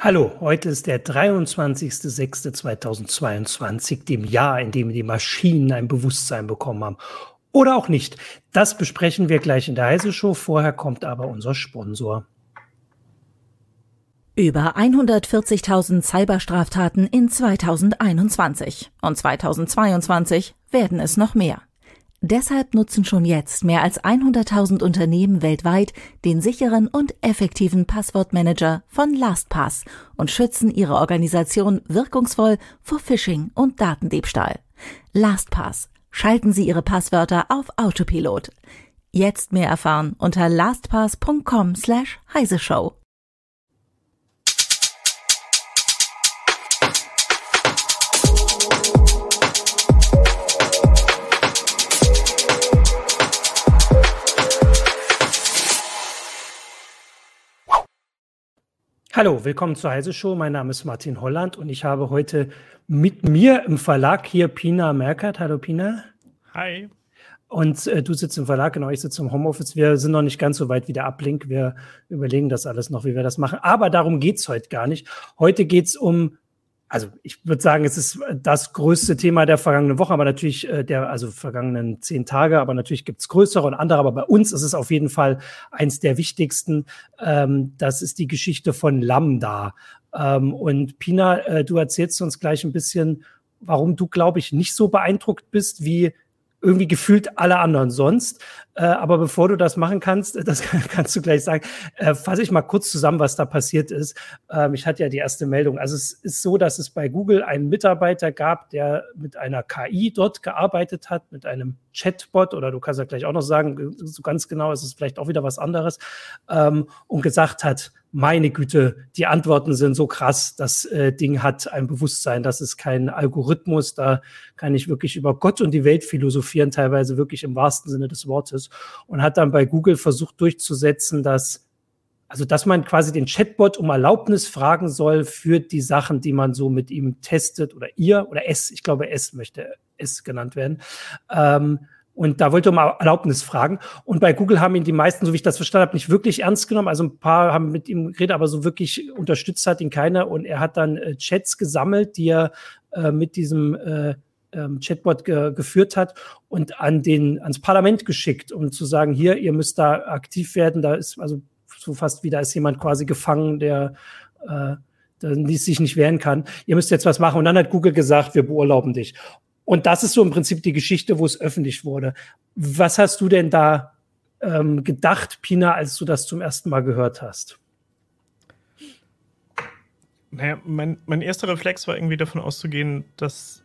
Hallo, heute ist der 23.06.2022, dem Jahr, in dem die Maschinen ein Bewusstsein bekommen haben. Oder auch nicht. Das besprechen wir gleich in der Heise Show. Vorher kommt aber unser Sponsor. Über 140.000 Cyberstraftaten in 2021. Und 2022 werden es noch mehr. Deshalb nutzen schon jetzt mehr als 100.000 Unternehmen weltweit den sicheren und effektiven Passwortmanager von LastPass und schützen ihre Organisation wirkungsvoll vor Phishing und Datendiebstahl. LastPass. Schalten Sie Ihre Passwörter auf Autopilot. Jetzt mehr erfahren unter lastpass.com slash heiseshow. Hallo, willkommen zur Heise Show. Mein Name ist Martin Holland und ich habe heute mit mir im Verlag hier Pina Merkert. Hallo Pina. Hi. Und äh, du sitzt im Verlag, genau, ich sitze im Homeoffice. Wir sind noch nicht ganz so weit wie der Ablink. Wir überlegen das alles noch, wie wir das machen. Aber darum geht's heute gar nicht. Heute geht's um also ich würde sagen, es ist das größte Thema der vergangenen Woche, aber natürlich äh, der, also vergangenen zehn Tage, aber natürlich gibt's größere und andere, aber bei uns ist es auf jeden Fall eins der wichtigsten. Ähm, das ist die Geschichte von Lambda. Ähm, und Pina, äh, du erzählst uns gleich ein bisschen, warum du, glaube ich, nicht so beeindruckt bist, wie irgendwie gefühlt alle anderen sonst. Äh, aber bevor du das machen kannst, das kannst du gleich sagen, äh, fasse ich mal kurz zusammen, was da passiert ist. Ähm, ich hatte ja die erste Meldung. Also es ist so, dass es bei Google einen Mitarbeiter gab, der mit einer KI dort gearbeitet hat, mit einem Chatbot oder du kannst ja gleich auch noch sagen, so ganz genau ist es vielleicht auch wieder was anderes, ähm, und gesagt hat, meine Güte, die Antworten sind so krass, das äh, Ding hat ein Bewusstsein, das ist kein Algorithmus, da kann ich wirklich über Gott und die Welt philosophieren, teilweise wirklich im wahrsten Sinne des Wortes. Und hat dann bei Google versucht durchzusetzen, dass also, dass man quasi den Chatbot um Erlaubnis fragen soll für die Sachen, die man so mit ihm testet oder ihr oder es, ich glaube, es möchte es genannt werden. Ähm, und da wollte er um Erlaubnis fragen. Und bei Google haben ihn die meisten, so wie ich das verstanden habe, nicht wirklich ernst genommen. Also ein paar haben mit ihm geredet, aber so wirklich unterstützt hat ihn keiner. Und er hat dann äh, Chats gesammelt, die er äh, mit diesem äh, ähm, Chatbot ge geführt hat und an den, ans Parlament geschickt, um zu sagen, hier, ihr müsst da aktiv werden. Da ist also so fast wie da ist jemand quasi gefangen, der äh, der sich nicht wehren kann. Ihr müsst jetzt was machen. Und dann hat Google gesagt, wir beurlauben dich. Und das ist so im Prinzip die Geschichte, wo es öffentlich wurde. Was hast du denn da ähm, gedacht, Pina, als du das zum ersten Mal gehört hast? Naja, mein, mein erster Reflex war irgendwie davon auszugehen, dass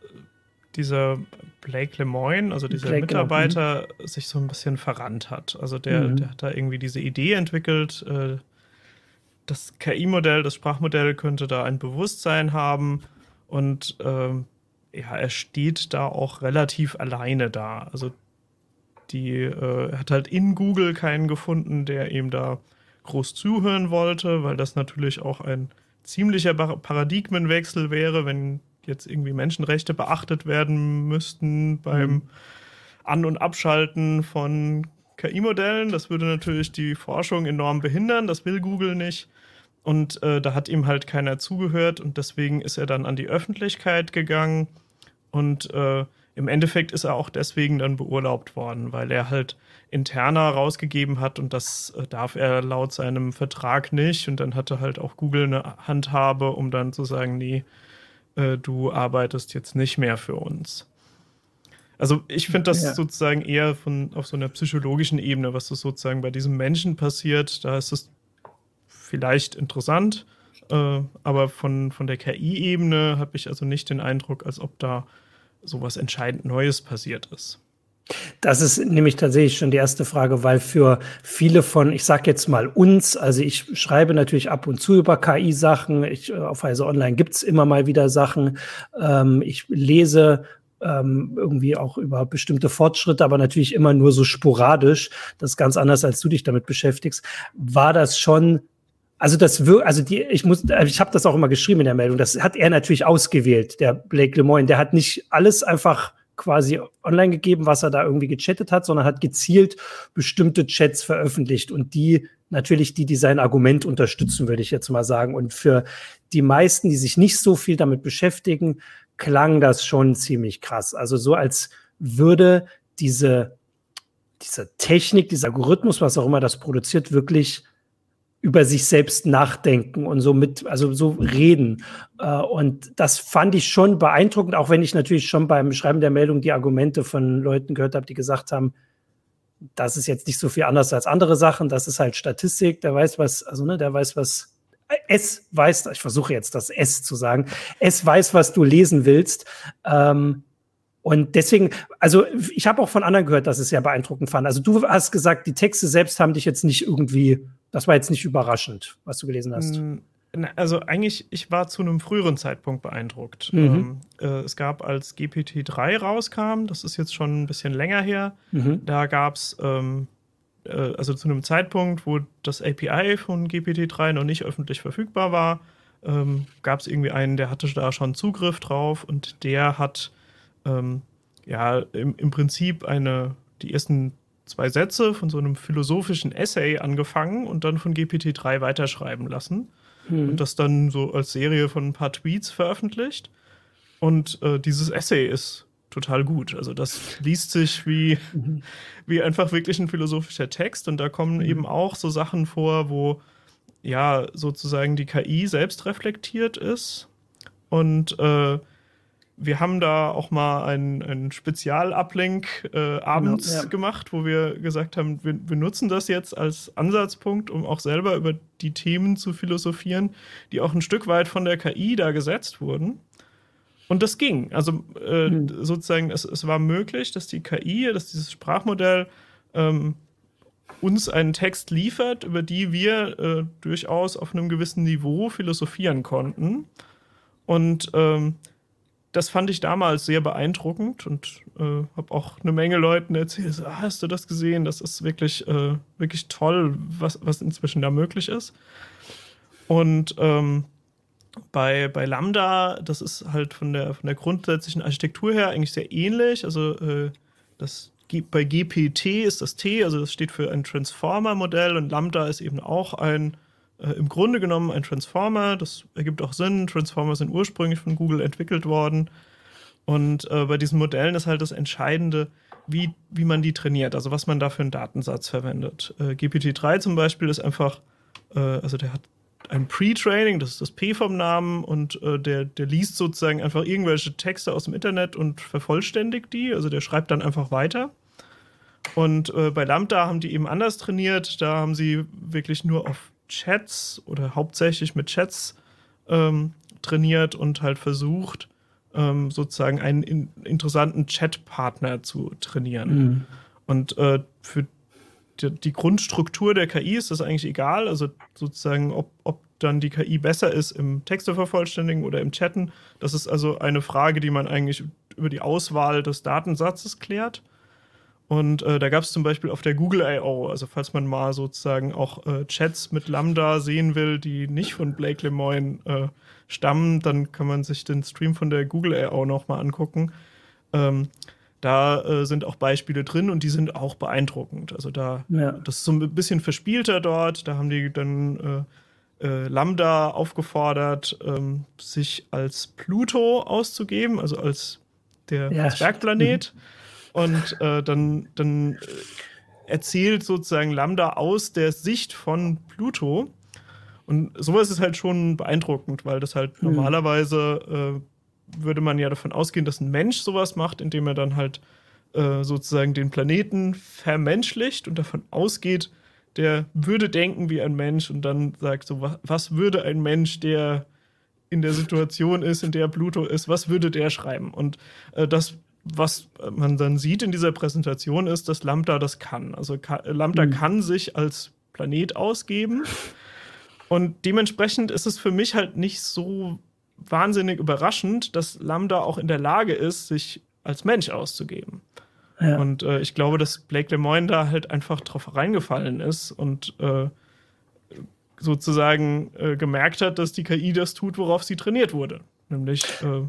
dieser Blake Lemoyne, also dieser Blake, genau. Mitarbeiter, genau. sich so ein bisschen verrannt hat. Also der, mhm. der hat da irgendwie diese Idee entwickelt, äh, das KI-Modell, das Sprachmodell könnte da ein Bewusstsein haben und ähm, ja, er steht da auch relativ alleine da. Also die, äh, er hat halt in Google keinen gefunden, der ihm da groß zuhören wollte, weil das natürlich auch ein ziemlicher Paradigmenwechsel wäre, wenn jetzt irgendwie Menschenrechte beachtet werden müssten beim mhm. An- und Abschalten von KI-Modellen. Das würde natürlich die Forschung enorm behindern. Das will Google nicht. Und äh, da hat ihm halt keiner zugehört und deswegen ist er dann an die Öffentlichkeit gegangen und äh, im Endeffekt ist er auch deswegen dann beurlaubt worden, weil er halt interner rausgegeben hat und das äh, darf er laut seinem Vertrag nicht. Und dann hatte halt auch Google eine Handhabe, um dann zu sagen, nee, äh, du arbeitest jetzt nicht mehr für uns. Also ich finde das ja. sozusagen eher von auf so einer psychologischen Ebene, was das sozusagen bei diesem Menschen passiert. Da ist es vielleicht interessant, äh, aber von, von der KI-Ebene habe ich also nicht den Eindruck, als ob da sowas entscheidend Neues passiert ist. Das ist nämlich tatsächlich schon die erste Frage, weil für viele von, ich sag jetzt mal uns, also ich schreibe natürlich ab und zu über KI-Sachen, ich, äh, auf Weise Online gibt's immer mal wieder Sachen, ähm, ich lese ähm, irgendwie auch über bestimmte Fortschritte, aber natürlich immer nur so sporadisch. Das ist ganz anders, als du dich damit beschäftigst. War das schon also das also die, ich muss, ich habe das auch immer geschrieben in der Meldung. Das hat er natürlich ausgewählt, der Blake Lemoyne. Der hat nicht alles einfach quasi online gegeben, was er da irgendwie gechattet hat, sondern hat gezielt bestimmte Chats veröffentlicht und die natürlich die, die sein Argument unterstützen, würde ich jetzt mal sagen. Und für die meisten, die sich nicht so viel damit beschäftigen, klang das schon ziemlich krass. Also so als würde diese, diese Technik, dieser Algorithmus, was auch immer das produziert, wirklich über sich selbst nachdenken und so mit, also so reden. Äh, und das fand ich schon beeindruckend, auch wenn ich natürlich schon beim Schreiben der Meldung die Argumente von Leuten gehört habe, die gesagt haben, das ist jetzt nicht so viel anders als andere Sachen, das ist halt Statistik, der weiß was, also ne, der weiß was, es weiß, ich versuche jetzt das S zu sagen, es weiß, was du lesen willst. Ähm, und deswegen, also ich habe auch von anderen gehört, dass es sehr beeindruckend fand. Also du hast gesagt, die Texte selbst haben dich jetzt nicht irgendwie, das war jetzt nicht überraschend, was du gelesen hast. Mm, also eigentlich, ich war zu einem früheren Zeitpunkt beeindruckt. Mhm. Ähm, äh, es gab, als GPT-3 rauskam, das ist jetzt schon ein bisschen länger her, mhm. da gab es, ähm, äh, also zu einem Zeitpunkt, wo das API von GPT-3 noch nicht öffentlich verfügbar war, ähm, gab es irgendwie einen, der hatte da schon Zugriff drauf und der hat ähm, ja im, im Prinzip eine, die ersten zwei Sätze von so einem philosophischen Essay angefangen und dann von GPT-3 weiterschreiben lassen. Hm. Und das dann so als Serie von ein paar Tweets veröffentlicht. Und äh, dieses Essay ist total gut. Also das liest sich wie, mhm. wie einfach wirklich ein philosophischer Text. Und da kommen mhm. eben auch so Sachen vor, wo ja sozusagen die KI selbst reflektiert ist und äh, wir haben da auch mal einen, einen Spezial-Uplink äh, abends genau, ja. gemacht, wo wir gesagt haben, wir, wir, nutzen das jetzt als Ansatzpunkt, um auch selber über die Themen zu philosophieren, die auch ein Stück weit von der KI da gesetzt wurden. Und das ging. Also äh, mhm. sozusagen, es, es war möglich, dass die KI, dass dieses Sprachmodell ähm, uns einen Text liefert, über die wir äh, durchaus auf einem gewissen Niveau philosophieren konnten. Und ähm, das fand ich damals sehr beeindruckend und äh, habe auch eine Menge Leuten erzählt, ah, hast du das gesehen? Das ist wirklich, äh, wirklich toll, was, was inzwischen da möglich ist. Und ähm, bei, bei Lambda, das ist halt von der, von der grundsätzlichen Architektur her eigentlich sehr ähnlich. Also äh, das, bei GPT ist das T, also das steht für ein Transformer-Modell und Lambda ist eben auch ein äh, im Grunde genommen ein Transformer. Das ergibt auch Sinn. Transformer sind ursprünglich von Google entwickelt worden. Und äh, bei diesen Modellen ist halt das Entscheidende, wie, wie man die trainiert, also was man da für einen Datensatz verwendet. Äh, GPT-3 zum Beispiel ist einfach, äh, also der hat ein Pre-Training, das ist das P vom Namen, und äh, der, der liest sozusagen einfach irgendwelche Texte aus dem Internet und vervollständigt die. Also der schreibt dann einfach weiter. Und äh, bei Lambda haben die eben anders trainiert. Da haben sie wirklich nur auf Chats oder hauptsächlich mit Chats ähm, trainiert und halt versucht, ähm, sozusagen einen in, interessanten Chatpartner zu trainieren. Mhm. Und äh, für die, die, Grundstruktur der KI ist das eigentlich egal. Also sozusagen, ob, ob dann die KI besser ist im Texte vervollständigen oder im Chatten. Das ist also eine Frage, die man eigentlich über die Auswahl des Datensatzes klärt. Und äh, da gab es zum Beispiel auf der Google I.O., also falls man mal sozusagen auch äh, Chats mit Lambda sehen will, die nicht von Blake Lemoyne äh, stammen, dann kann man sich den Stream von der Google I.O. nochmal angucken. Ähm, da äh, sind auch Beispiele drin und die sind auch beeindruckend. Also da, ja. das ist so ein bisschen verspielter dort. Da haben die dann äh, äh, Lambda aufgefordert, ähm, sich als Pluto auszugeben, also als der ja, Zwergplanet. Mhm und äh, dann, dann äh, erzählt sozusagen Lambda aus der Sicht von Pluto. Und sowas ist halt schon beeindruckend, weil das halt mhm. normalerweise äh, würde man ja davon ausgehen, dass ein Mensch sowas macht, indem er dann halt äh, sozusagen den Planeten vermenschlicht und davon ausgeht, der würde denken wie ein Mensch und dann sagt so, was, was würde ein Mensch, der in der Situation ist, in der Pluto ist, was würde der schreiben? Und äh, das, was man dann sieht in dieser Präsentation, ist, dass Lambda das kann. Also Lambda mhm. kann sich als Planet ausgeben. Und dementsprechend ist es für mich halt nicht so wahnsinnig überraschend, dass Lambda auch in der Lage ist, sich als Mensch auszugeben. Ja. Und äh, ich glaube, dass Blake Lemoyne da halt einfach drauf reingefallen ist und äh, sozusagen äh, gemerkt hat, dass die KI das tut, worauf sie trainiert wurde. Nämlich äh,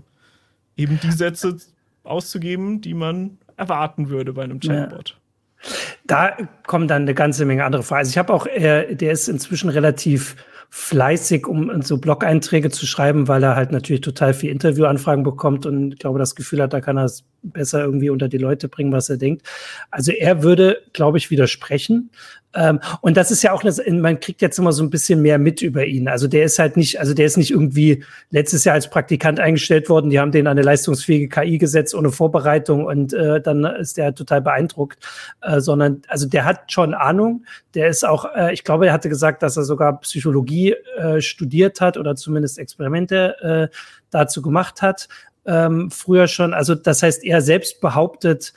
eben die Sätze auszugeben, die man erwarten würde bei einem Chatbot. Ja. Da kommen dann eine ganze Menge andere Fragen. Also ich habe auch, äh, der ist inzwischen relativ fleißig, um so Blog-Einträge zu schreiben, weil er halt natürlich total viel Interviewanfragen bekommt und ich glaube, das Gefühl hat, da kann er es besser irgendwie unter die Leute bringen, was er denkt. Also er würde, glaube ich, widersprechen. Ähm, und das ist ja auch, man kriegt jetzt immer so ein bisschen mehr mit über ihn. Also der ist halt nicht, also der ist nicht irgendwie letztes Jahr als Praktikant eingestellt worden. Die haben den an eine leistungsfähige KI gesetzt ohne Vorbereitung und äh, dann ist der total beeindruckt, äh, sondern also der hat schon Ahnung. Der ist auch, äh, ich glaube, er hatte gesagt, dass er sogar Psychologie äh, studiert hat oder zumindest Experimente äh, dazu gemacht hat. Ähm, früher schon. Also das heißt, er selbst behauptet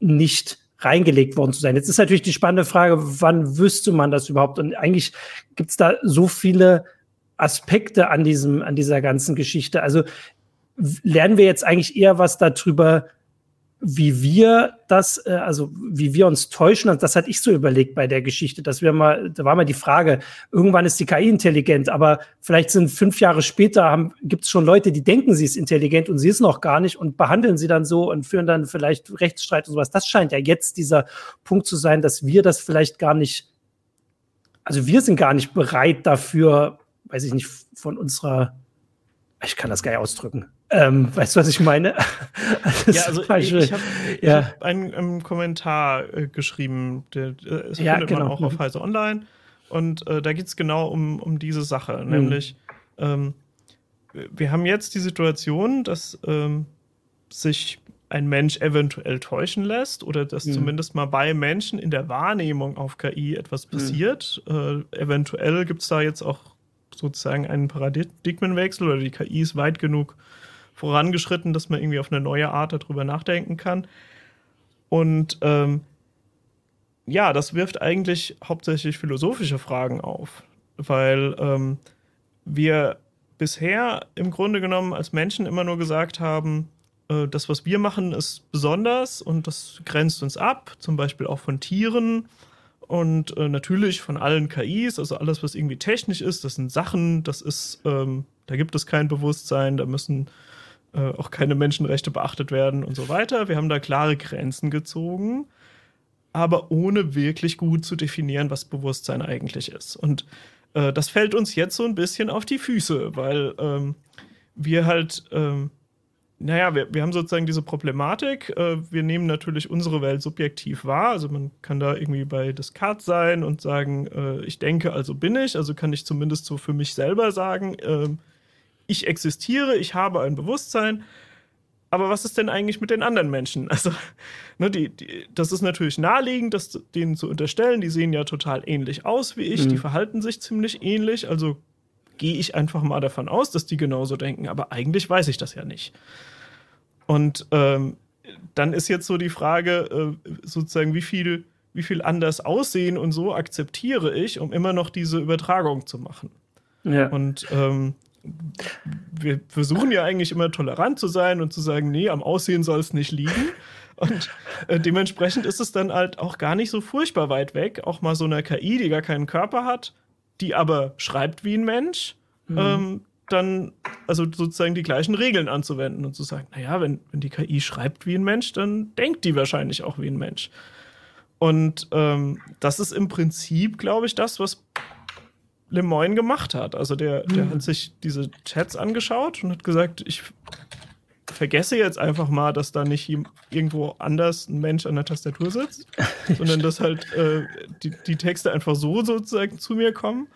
nicht reingelegt worden zu sein. Jetzt ist natürlich die spannende Frage, wann wüsste man das überhaupt? Und eigentlich gibt es da so viele Aspekte an diesem, an dieser ganzen Geschichte. Also lernen wir jetzt eigentlich eher was darüber, wie wir das, äh, also wie wir uns täuschen, das hatte ich so überlegt bei der Geschichte, dass wir mal, da war mal die Frage, irgendwann ist die KI intelligent, aber vielleicht sind fünf Jahre später, gibt es schon Leute, die denken, sie ist intelligent und sie ist noch gar nicht und behandeln sie dann so und führen dann vielleicht Rechtsstreit und sowas. Das scheint ja jetzt dieser Punkt zu sein, dass wir das vielleicht gar nicht, also wir sind gar nicht bereit dafür, weiß ich nicht, von unserer, ich kann das gar nicht ausdrücken, ähm, weißt du, was ich meine? ja, also ich, ich habe ja. hab einen, einen, Kommentar äh, geschrieben, der, das ja, findet genau. man auch auf mhm. Heise Online. Und äh, da geht es genau um, um diese Sache, mhm. nämlich ähm, wir haben jetzt die Situation, dass ähm, sich ein Mensch eventuell täuschen lässt oder dass mhm. zumindest mal bei Menschen in der Wahrnehmung auf KI etwas mhm. passiert. Äh, eventuell gibt es da jetzt auch sozusagen einen Paradigmenwechsel oder die KI ist weit genug vorangeschritten, dass man irgendwie auf eine neue Art darüber nachdenken kann. Und ähm, ja, das wirft eigentlich hauptsächlich philosophische Fragen auf, weil ähm, wir bisher im Grunde genommen als Menschen immer nur gesagt haben, äh, das, was wir machen, ist besonders und das grenzt uns ab, zum Beispiel auch von Tieren und äh, natürlich von allen KIs, also alles, was irgendwie technisch ist, das sind Sachen, das ist, ähm, da gibt es kein Bewusstsein, da müssen äh, auch keine Menschenrechte beachtet werden und so weiter. Wir haben da klare Grenzen gezogen, aber ohne wirklich gut zu definieren, was Bewusstsein eigentlich ist. Und äh, das fällt uns jetzt so ein bisschen auf die Füße, weil ähm, wir halt, ähm, naja, wir, wir haben sozusagen diese Problematik. Äh, wir nehmen natürlich unsere Welt subjektiv wahr. Also man kann da irgendwie bei Descartes sein und sagen, äh, ich denke, also bin ich. Also kann ich zumindest so für mich selber sagen, ähm, ich existiere, ich habe ein Bewusstsein. Aber was ist denn eigentlich mit den anderen Menschen? Also, ne, die, die, das ist natürlich naheliegend, das denen zu unterstellen. Die sehen ja total ähnlich aus wie ich, mhm. die verhalten sich ziemlich ähnlich. Also gehe ich einfach mal davon aus, dass die genauso denken. Aber eigentlich weiß ich das ja nicht. Und ähm, dann ist jetzt so die Frage, äh, sozusagen, wie viel, wie viel anders aussehen und so akzeptiere ich, um immer noch diese Übertragung zu machen. Ja. Und ähm, wir versuchen ja eigentlich immer tolerant zu sein und zu sagen, nee, am Aussehen soll es nicht liegen. Und äh, dementsprechend ist es dann halt auch gar nicht so furchtbar weit weg, auch mal so eine KI, die gar keinen Körper hat, die aber schreibt wie ein Mensch, mhm. ähm, dann also sozusagen die gleichen Regeln anzuwenden und zu sagen, naja, wenn, wenn die KI schreibt wie ein Mensch, dann denkt die wahrscheinlich auch wie ein Mensch. Und ähm, das ist im Prinzip, glaube ich, das, was Lemoyne gemacht hat. Also der, der mhm. hat sich diese Chats angeschaut und hat gesagt, ich vergesse jetzt einfach mal, dass da nicht irgendwo anders ein Mensch an der Tastatur sitzt, sondern dass halt äh, die, die Texte einfach so sozusagen zu mir kommen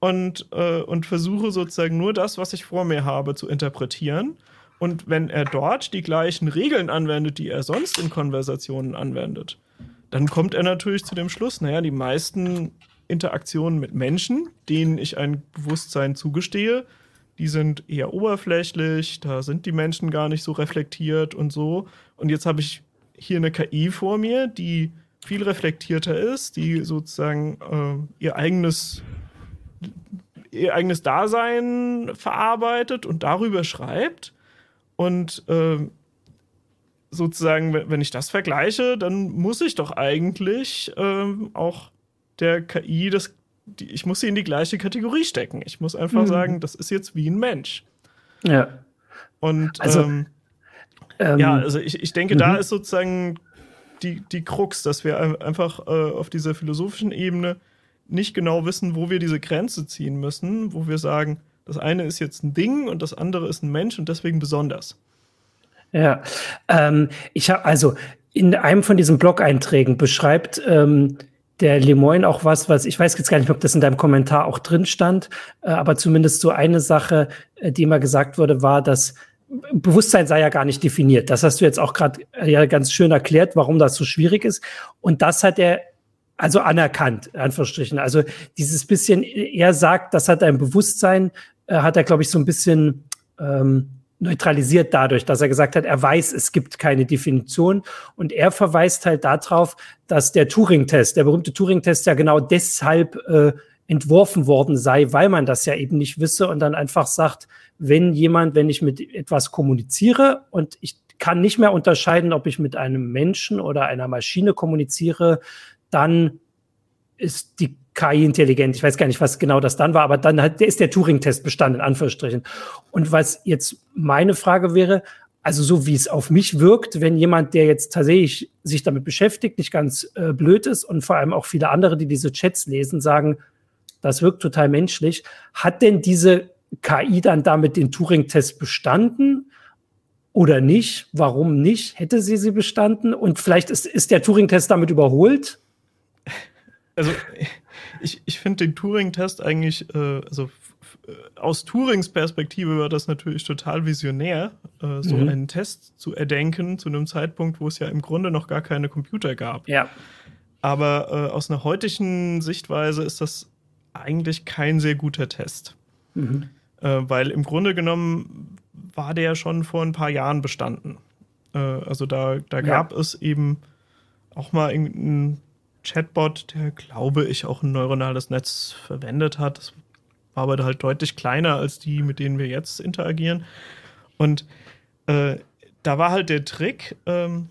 und, äh, und versuche sozusagen nur das, was ich vor mir habe, zu interpretieren. Und wenn er dort die gleichen Regeln anwendet, die er sonst in Konversationen anwendet, dann kommt er natürlich zu dem Schluss, naja, die meisten Interaktionen mit Menschen, denen ich ein Bewusstsein zugestehe, die sind eher oberflächlich, da sind die Menschen gar nicht so reflektiert und so. Und jetzt habe ich hier eine KI vor mir, die viel reflektierter ist, die sozusagen äh, ihr eigenes ihr eigenes Dasein verarbeitet und darüber schreibt. Und äh, sozusagen, wenn ich das vergleiche, dann muss ich doch eigentlich äh, auch der KI das, die, ich muss sie in die gleiche Kategorie stecken. Ich muss einfach mhm. sagen, das ist jetzt wie ein Mensch. Ja. Und also, ähm, ähm, ja, also ich, ich denke, da mhm. ist sozusagen die, die Krux, dass wir einfach äh, auf dieser philosophischen Ebene nicht genau wissen, wo wir diese Grenze ziehen müssen, wo wir sagen, das eine ist jetzt ein Ding und das andere ist ein Mensch und deswegen besonders. Ja, ähm, ich habe also in einem von diesen Blog-Einträgen beschreibt ähm, der Lemoyne auch was, was ich weiß jetzt gar nicht, ob das in deinem Kommentar auch drin stand, äh, aber zumindest so eine Sache, äh, die immer gesagt wurde, war, dass Bewusstsein sei ja gar nicht definiert. Das hast du jetzt auch gerade äh, ja ganz schön erklärt, warum das so schwierig ist. Und das hat er also anerkannt, Anführungsstrichen. Also dieses bisschen, er sagt, das hat ein Bewusstsein, hat er, glaube ich, so ein bisschen ähm, neutralisiert dadurch, dass er gesagt hat, er weiß, es gibt keine Definition. Und er verweist halt darauf, dass der Turing-Test, der berühmte Turing-Test ja genau deshalb äh, entworfen worden sei, weil man das ja eben nicht wisse und dann einfach sagt, wenn jemand, wenn ich mit etwas kommuniziere und ich kann nicht mehr unterscheiden, ob ich mit einem Menschen oder einer Maschine kommuniziere, dann ist die KI intelligent. Ich weiß gar nicht, was genau das dann war, aber dann hat, ist der Turing-Test bestanden, in Anführungsstrichen. Und was jetzt meine Frage wäre, also so wie es auf mich wirkt, wenn jemand, der jetzt tatsächlich sich damit beschäftigt, nicht ganz äh, blöd ist und vor allem auch viele andere, die diese Chats lesen, sagen, das wirkt total menschlich. Hat denn diese KI dann damit den Turing-Test bestanden oder nicht? Warum nicht? Hätte sie sie bestanden? Und vielleicht ist, ist der Turing-Test damit überholt? Also ich, ich finde den Turing-Test eigentlich, äh, also aus Turings Perspektive war das natürlich total visionär, äh, so mhm. einen Test zu erdenken zu einem Zeitpunkt, wo es ja im Grunde noch gar keine Computer gab. Ja. Aber äh, aus einer heutigen Sichtweise ist das eigentlich kein sehr guter Test. Mhm. Äh, weil im Grunde genommen war der schon vor ein paar Jahren bestanden. Äh, also da, da gab ja. es eben auch mal einen Chatbot, der, glaube ich, auch ein neuronales Netz verwendet hat. Das war aber halt deutlich kleiner als die, mit denen wir jetzt interagieren. Und äh, da war halt der Trick, ähm,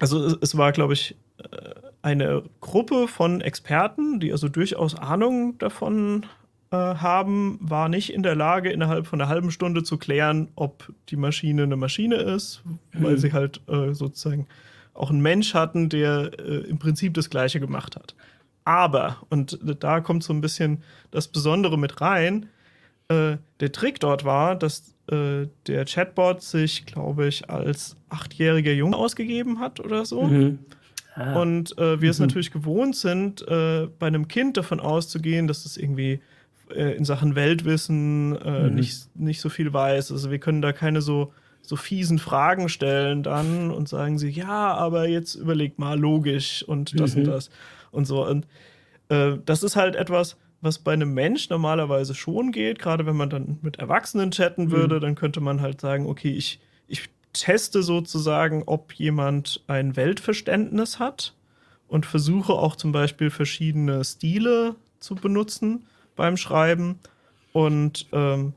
also es, es war, glaube ich, äh, eine Gruppe von Experten, die also durchaus Ahnung davon äh, haben, war nicht in der Lage, innerhalb von einer halben Stunde zu klären, ob die Maschine eine Maschine ist, weil hm. sie halt äh, sozusagen auch einen Mensch hatten, der äh, im Prinzip das Gleiche gemacht hat. Aber, und da kommt so ein bisschen das Besondere mit rein, äh, der Trick dort war, dass äh, der Chatbot sich, glaube ich, als achtjähriger Junge ausgegeben hat oder so. Mhm. Ah. Und äh, wir mhm. es natürlich gewohnt sind, äh, bei einem Kind davon auszugehen, dass es irgendwie äh, in Sachen Weltwissen mhm. nicht, nicht so viel weiß. Also wir können da keine so so fiesen Fragen stellen dann und sagen sie, ja, aber jetzt überleg mal logisch und das mhm. und das und so. Und äh, das ist halt etwas, was bei einem Mensch normalerweise schon geht, gerade wenn man dann mit Erwachsenen chatten würde, mhm. dann könnte man halt sagen, okay, ich, ich teste sozusagen, ob jemand ein Weltverständnis hat und versuche auch zum Beispiel verschiedene Stile zu benutzen beim Schreiben und, ähm,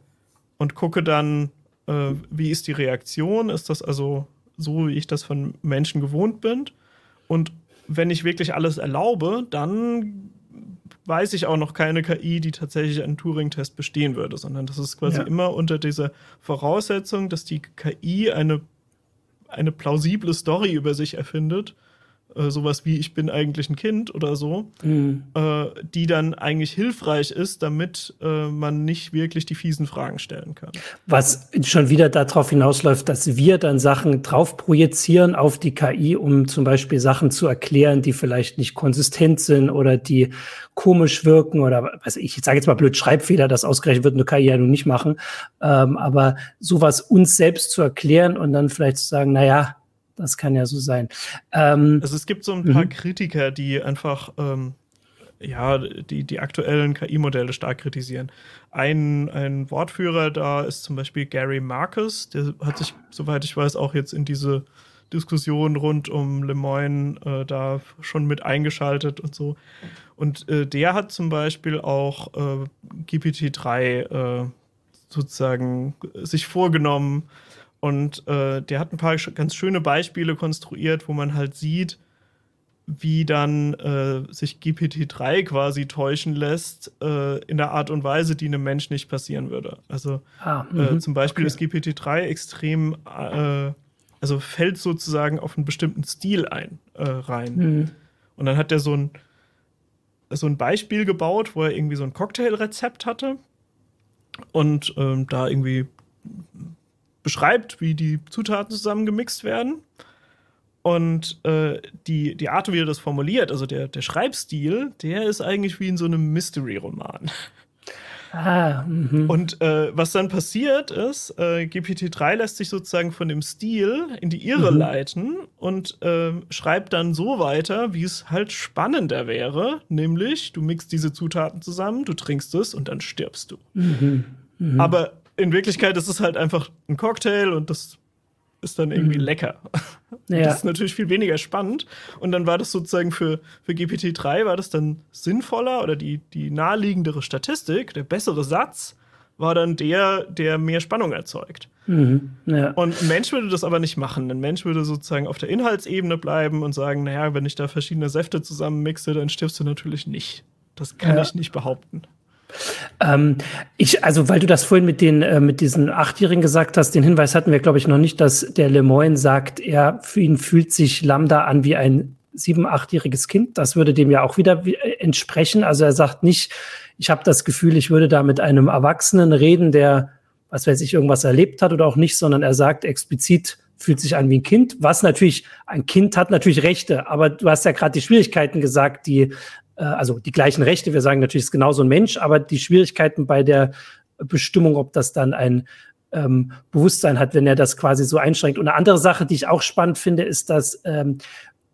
und gucke dann, äh, wie ist die Reaktion? Ist das also so, wie ich das von Menschen gewohnt bin? Und wenn ich wirklich alles erlaube, dann weiß ich auch noch keine KI, die tatsächlich einen Turing-Test bestehen würde, sondern das ist quasi ja. immer unter dieser Voraussetzung, dass die KI eine, eine plausible Story über sich erfindet äh, sowas wie ich bin eigentlich ein Kind oder so, mhm. äh, die dann eigentlich hilfreich ist, damit äh, man nicht wirklich die fiesen Fragen stellen kann. Was schon wieder darauf hinausläuft, dass wir dann Sachen drauf projizieren auf die KI, um zum Beispiel Sachen zu erklären, die vielleicht nicht konsistent sind oder die komisch wirken oder was ich, ich sage jetzt mal blöd Schreibfehler, das ausgerechnet wird eine KI ja nun nicht machen, ähm, aber sowas uns selbst zu erklären und dann vielleicht zu sagen, na ja, das kann ja so sein. Ähm, also es gibt so ein paar mhm. Kritiker, die einfach ähm, ja, die, die aktuellen KI-Modelle stark kritisieren. Ein, ein Wortführer da ist zum Beispiel Gary Marcus, der hat sich, soweit ich weiß, auch jetzt in diese Diskussion rund um Lemoyne äh, da schon mit eingeschaltet und so. Und äh, der hat zum Beispiel auch äh, GPT-3 äh, sozusagen sich vorgenommen und äh, der hat ein paar ganz schöne Beispiele konstruiert, wo man halt sieht, wie dann äh, sich GPT-3 quasi täuschen lässt, äh, in der Art und Weise, die einem Mensch nicht passieren würde. Also ah, äh, zum Beispiel okay. ist GPT-3 extrem, äh, also fällt sozusagen auf einen bestimmten Stil ein äh, rein. Mhm. Und dann hat er so ein, so ein Beispiel gebaut, wo er irgendwie so ein Cocktailrezept hatte und ähm, da irgendwie beschreibt, wie die Zutaten zusammengemixt werden. Und äh, die, die Art, wie er das formuliert, also der, der Schreibstil, der ist eigentlich wie in so einem Mystery-Roman. Ah, mhm. und äh, was dann passiert ist, äh, GPT-3 lässt sich sozusagen von dem Stil in die Irre mhm. leiten und äh, schreibt dann so weiter, wie es halt spannender wäre, nämlich du mixt diese Zutaten zusammen, du trinkst es und dann stirbst du. Mhm. Mhm. Aber in Wirklichkeit ist es halt einfach ein Cocktail und das ist dann irgendwie mhm. lecker. Ja. Das ist natürlich viel weniger spannend. Und dann war das sozusagen für, für GPT-3 war das dann sinnvoller oder die, die naheliegendere Statistik, der bessere Satz, war dann der, der mehr Spannung erzeugt. Mhm. Ja. Und ein Mensch würde das aber nicht machen. Ein Mensch würde sozusagen auf der Inhaltsebene bleiben und sagen, naja, wenn ich da verschiedene Säfte zusammenmixe, dann stirbst du natürlich nicht. Das kann ja. ich nicht behaupten. Ähm, ich, also, weil du das vorhin mit den, äh, mit diesen Achtjährigen gesagt hast, den Hinweis hatten wir, glaube ich, noch nicht, dass der Lemoyne sagt, er, für ihn fühlt sich Lambda an wie ein sieben-, achtjähriges Kind. Das würde dem ja auch wieder äh, entsprechen. Also er sagt nicht, ich habe das Gefühl, ich würde da mit einem Erwachsenen reden, der, was weiß ich, irgendwas erlebt hat oder auch nicht, sondern er sagt explizit, fühlt sich an wie ein Kind, was natürlich, ein Kind hat natürlich Rechte, aber du hast ja gerade die Schwierigkeiten gesagt, die äh, also die gleichen Rechte. Wir sagen natürlich, ist genauso ein Mensch, aber die Schwierigkeiten bei der Bestimmung, ob das dann ein ähm, Bewusstsein hat, wenn er das quasi so einschränkt. Und eine andere Sache, die ich auch spannend finde, ist, dass ähm,